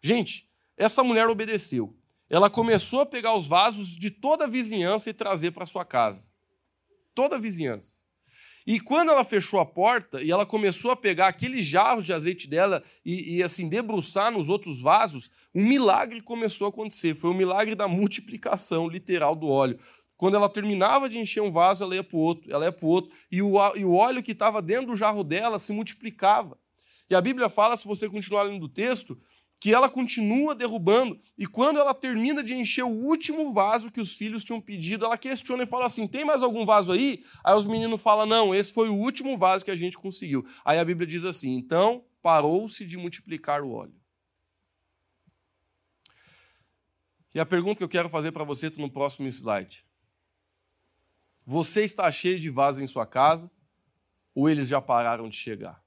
Gente, essa mulher obedeceu. Ela começou a pegar os vasos de toda a vizinhança e trazer para sua casa. Toda a vizinhança. E quando ela fechou a porta e ela começou a pegar aqueles jarros de azeite dela e, e, assim debruçar nos outros vasos, um milagre começou a acontecer. Foi o milagre da multiplicação literal do óleo. Quando ela terminava de encher um vaso, ela ia para o outro, ela ia para o outro, e o, e o óleo que estava dentro do jarro dela se multiplicava. E a Bíblia fala, se você continuar lendo o texto, que ela continua derrubando. E quando ela termina de encher o último vaso que os filhos tinham pedido, ela questiona e fala assim: tem mais algum vaso aí? Aí os meninos falam: não, esse foi o último vaso que a gente conseguiu. Aí a Bíblia diz assim: então parou-se de multiplicar o óleo. E a pergunta que eu quero fazer para você está no próximo slide. Você está cheio de vasos em sua casa ou eles já pararam de chegar?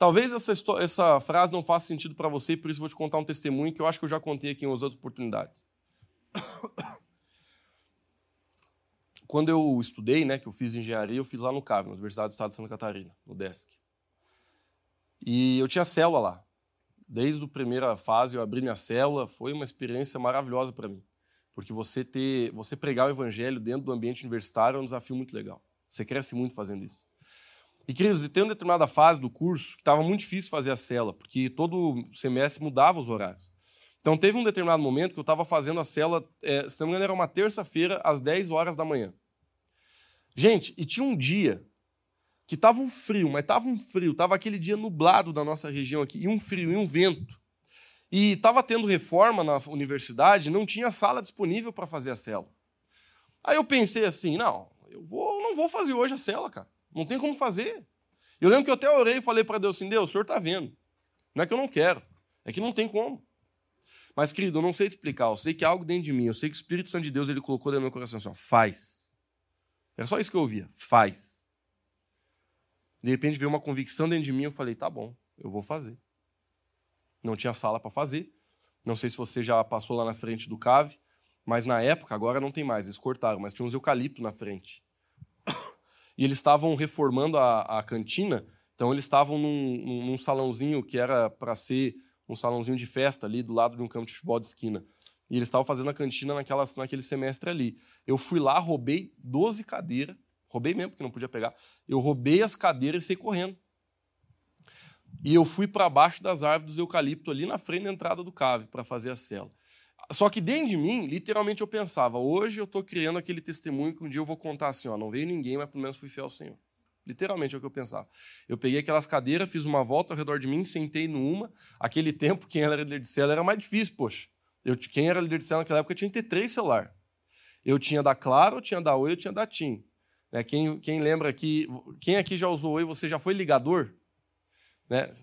Talvez essa, essa frase não faça sentido para você, por isso vou te contar um testemunho que eu acho que eu já contei aqui em outras oportunidades. [COUGHS] Quando eu estudei, né, que eu fiz engenharia, eu fiz lá no CAV, na Universidade do Estado de Santa Catarina, no DESC. E eu tinha célula lá. Desde a primeira fase eu abri minha célula, foi uma experiência maravilhosa para mim. Porque você ter, você pregar o evangelho dentro do ambiente universitário é um desafio muito legal. Você cresce muito fazendo isso. E, queridos, tem uma determinada fase do curso que estava muito difícil fazer a cela, porque todo semestre mudava os horários. Então, teve um determinado momento que eu estava fazendo a cela, é, se não me engano, era uma terça-feira, às 10 horas da manhã. Gente, e tinha um dia que estava um frio, mas estava um frio, estava aquele dia nublado da nossa região aqui, e um frio, e um vento. E estava tendo reforma na universidade, não tinha sala disponível para fazer a cela. Aí eu pensei assim, não, eu vou, não vou fazer hoje a cela, cara. Não tem como fazer. Eu lembro que eu até orei e falei para Deus assim: Deus, o senhor está vendo. Não é que eu não quero, é que não tem como. Mas, querido, eu não sei te explicar. Eu sei que há algo dentro de mim. Eu sei que o Espírito Santo de Deus ele colocou dentro do meu coração assim: ó, faz. Era só isso que eu ouvia: faz. De repente veio uma convicção dentro de mim. Eu falei: tá bom, eu vou fazer. Não tinha sala para fazer. Não sei se você já passou lá na frente do cave, mas na época, agora não tem mais, eles cortaram, mas tinha uns eucalipto na frente e eles estavam reformando a, a cantina, então eles estavam num, num salãozinho que era para ser um salãozinho de festa ali do lado de um campo de futebol de esquina. E eles estavam fazendo a cantina naquela, naquele semestre ali. Eu fui lá, roubei 12 cadeiras, roubei mesmo, porque não podia pegar. Eu roubei as cadeiras e saí correndo. E eu fui para baixo das árvores do eucalipto ali na frente da entrada do cave para fazer a cela. Só que dentro de mim, literalmente eu pensava, hoje eu estou criando aquele testemunho que um dia eu vou contar assim, ó, não veio ninguém, mas pelo menos fui fiel ao Senhor. Literalmente é o que eu pensava. Eu peguei aquelas cadeiras, fiz uma volta ao redor de mim, sentei numa. Aquele tempo, quem era líder de célula era mais difícil, poxa. Eu, quem era líder de célula naquela época tinha que ter três celulares. Eu tinha da Claro, eu tinha da Oi, eu tinha da TIM. Né? Quem, quem lembra aqui, quem aqui já usou Oi, você já foi ligador? Né?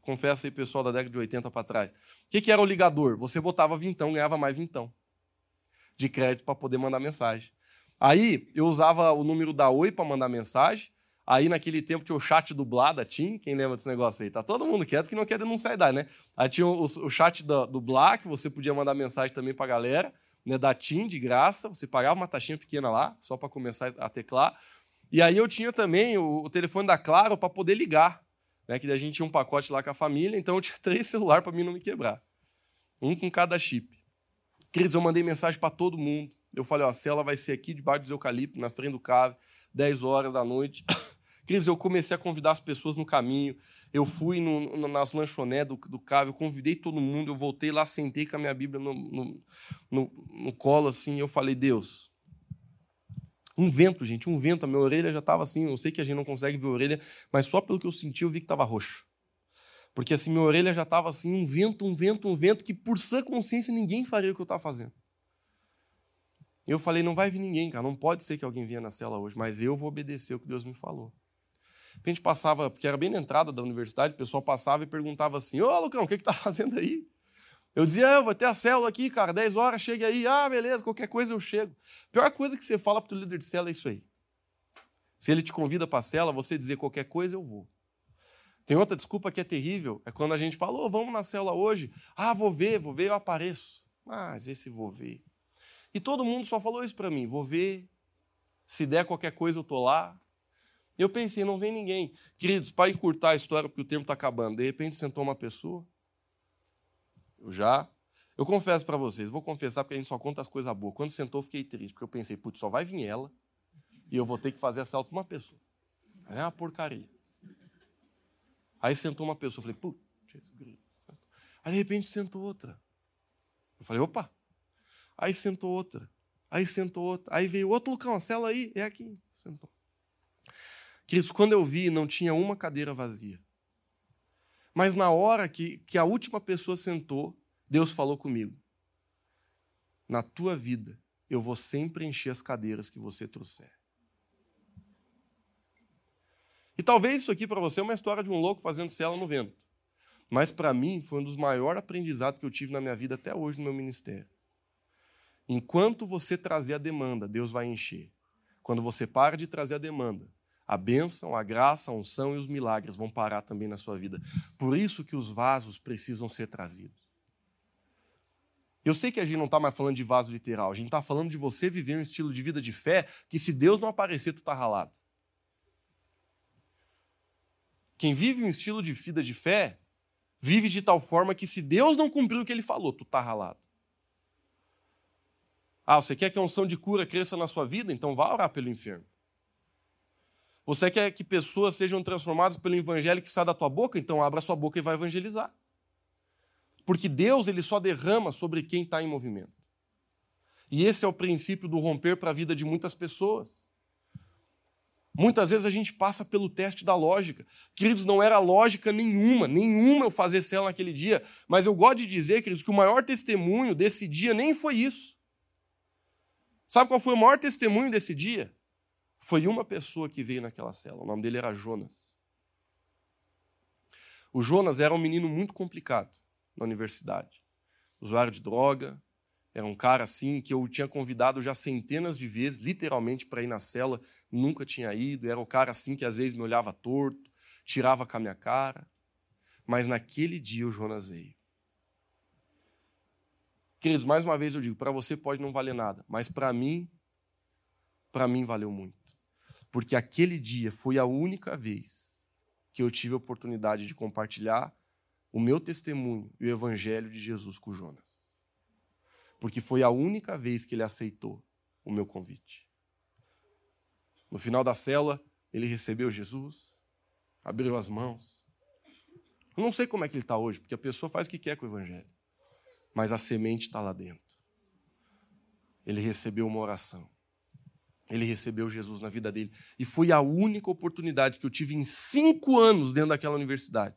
Confessa aí, pessoal da década de 80 para trás. O que, que era o ligador? Você botava vintão, ganhava mais vintão de crédito para poder mandar mensagem. Aí eu usava o número da Oi para mandar mensagem. Aí naquele tempo tinha o chat dublado da TIM, quem lembra desse negócio aí? Tá todo mundo quieto que não quer denunciar a idade, né? Aí tinha o, o chat do, do Black, você podia mandar mensagem também para a galera, né, da TIM de graça, você pagava uma taxinha pequena lá, só para começar a teclar. E aí eu tinha também o, o telefone da Claro para poder ligar né, que a gente tinha um pacote lá com a família, então eu tinha [LAUGHS] três celulares para mim não me quebrar. Um com cada chip. Queridos, eu mandei mensagem para todo mundo. Eu falei, ó, a cela vai ser aqui debaixo do eucalipto, na frente do cave, 10 horas da noite. [COUGHS] Queridos, eu comecei a convidar as pessoas no caminho. Eu fui no, nas lanchonetes do, do cave, eu convidei todo mundo. Eu voltei lá, sentei com a minha Bíblia no, no, no, no colo, assim. Eu falei, Deus, um vento, gente, um vento. A minha orelha já estava assim. Eu sei que a gente não consegue ver a orelha, mas só pelo que eu senti, eu vi que estava roxo. Porque assim, minha orelha já estava assim, um vento, um vento, um vento, que por sã consciência ninguém faria o que eu estava fazendo. Eu falei, não vai vir ninguém, cara, não pode ser que alguém venha na cela hoje, mas eu vou obedecer o que Deus me falou. A gente passava, porque era bem na entrada da universidade, o pessoal passava e perguntava assim, ô Lucão, o que que tá [LAUGHS] fazendo aí? Eu dizia, ah, vou ter a célula aqui, cara, 10 horas, chegue aí. Ah, beleza, qualquer coisa eu chego. Pior coisa que você fala para o líder de célula é isso aí. Se ele te convida para a célula, você dizer qualquer coisa, eu vou. Tem outra desculpa que é terrível, é quando a gente fala, oh, vamos na célula hoje. Ah, vou ver, vou ver, eu apareço. Mas esse vou ver. E todo mundo só falou isso para mim, vou ver, se der qualquer coisa eu tô lá. Eu pensei, não vem ninguém. Queridos, para encurtar a história, porque o tempo está acabando, de repente sentou uma pessoa, eu já. Eu confesso para vocês, vou confessar porque a gente só conta as coisas boas. Quando sentou, eu fiquei triste, porque eu pensei, putz, só vai vir ela e eu vou ter que fazer assalto uma pessoa. É uma porcaria. Aí sentou uma pessoa, eu falei, putz, Aí de repente sentou outra. Eu falei, opa. Aí sentou outra. Aí sentou outra. Aí veio outro Lucão, cela aí, é aqui. Sentou. Queridos, quando eu vi, não tinha uma cadeira vazia. Mas na hora que, que a última pessoa sentou, Deus falou comigo: Na tua vida, eu vou sempre encher as cadeiras que você trouxer. E talvez isso aqui para você é uma história de um louco fazendo cela no vento. Mas para mim foi um dos maiores aprendizados que eu tive na minha vida até hoje no meu ministério. Enquanto você trazer a demanda, Deus vai encher. Quando você para de trazer a demanda, a bênção, a graça, a unção e os milagres vão parar também na sua vida. Por isso que os vasos precisam ser trazidos. Eu sei que a gente não está mais falando de vaso literal, a gente está falando de você viver um estilo de vida de fé que, se Deus não aparecer, tu está ralado. Quem vive um estilo de vida de fé, vive de tal forma que, se Deus não cumprir o que ele falou, tu está ralado. Ah, você quer que a unção de cura cresça na sua vida? Então vá orar pelo enfermo. Você quer que pessoas sejam transformadas pelo evangelho que sai da tua boca? Então abra sua boca e vai evangelizar. Porque Deus ele só derrama sobre quem está em movimento. E esse é o princípio do romper para a vida de muitas pessoas. Muitas vezes a gente passa pelo teste da lógica. Queridos, não era lógica nenhuma, nenhuma eu fazer célula naquele dia, mas eu gosto de dizer, queridos, que o maior testemunho desse dia nem foi isso. Sabe qual foi o maior testemunho desse dia? Foi uma pessoa que veio naquela cela, o nome dele era Jonas. O Jonas era um menino muito complicado na universidade. Usuário de droga, era um cara assim que eu tinha convidado já centenas de vezes, literalmente, para ir na cela, nunca tinha ido. Era o cara assim que às vezes me olhava torto, tirava com a minha cara. Mas naquele dia o Jonas veio. Queridos, mais uma vez eu digo, para você pode não valer nada, mas para mim, para mim valeu muito porque aquele dia foi a única vez que eu tive a oportunidade de compartilhar o meu testemunho e o evangelho de Jesus com Jonas. Porque foi a única vez que ele aceitou o meu convite. No final da cela, ele recebeu Jesus, abriu as mãos. Eu não sei como é que ele está hoje, porque a pessoa faz o que quer com o evangelho. Mas a semente está lá dentro. Ele recebeu uma oração. Ele recebeu Jesus na vida dele. E foi a única oportunidade que eu tive em cinco anos dentro daquela universidade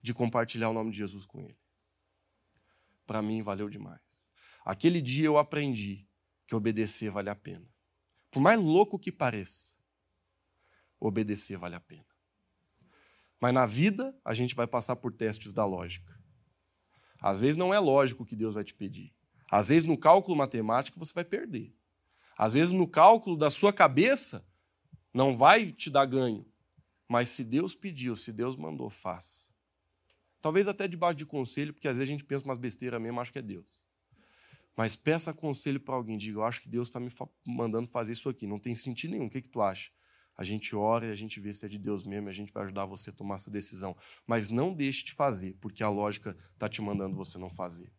de compartilhar o nome de Jesus com ele. Para mim, valeu demais. Aquele dia eu aprendi que obedecer vale a pena. Por mais louco que pareça, obedecer vale a pena. Mas na vida, a gente vai passar por testes da lógica. Às vezes não é lógico o que Deus vai te pedir. Às vezes no cálculo matemático você vai perder. Às vezes, no cálculo da sua cabeça, não vai te dar ganho. Mas se Deus pediu, se Deus mandou, faça. Talvez até debaixo de conselho, porque às vezes a gente pensa umas besteiras mesmo, acho que é Deus. Mas peça conselho para alguém, diga, eu acho que Deus está me mandando fazer isso aqui, não tem sentido nenhum, o que, que tu acha? A gente ora e a gente vê se é de Deus mesmo, e a gente vai ajudar você a tomar essa decisão. Mas não deixe de fazer, porque a lógica está te mandando você não fazer.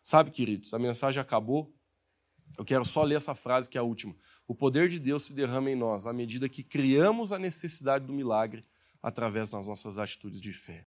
Sabe, queridos, a mensagem acabou, eu quero só ler essa frase que é a última. O poder de Deus se derrama em nós à medida que criamos a necessidade do milagre através das nossas atitudes de fé.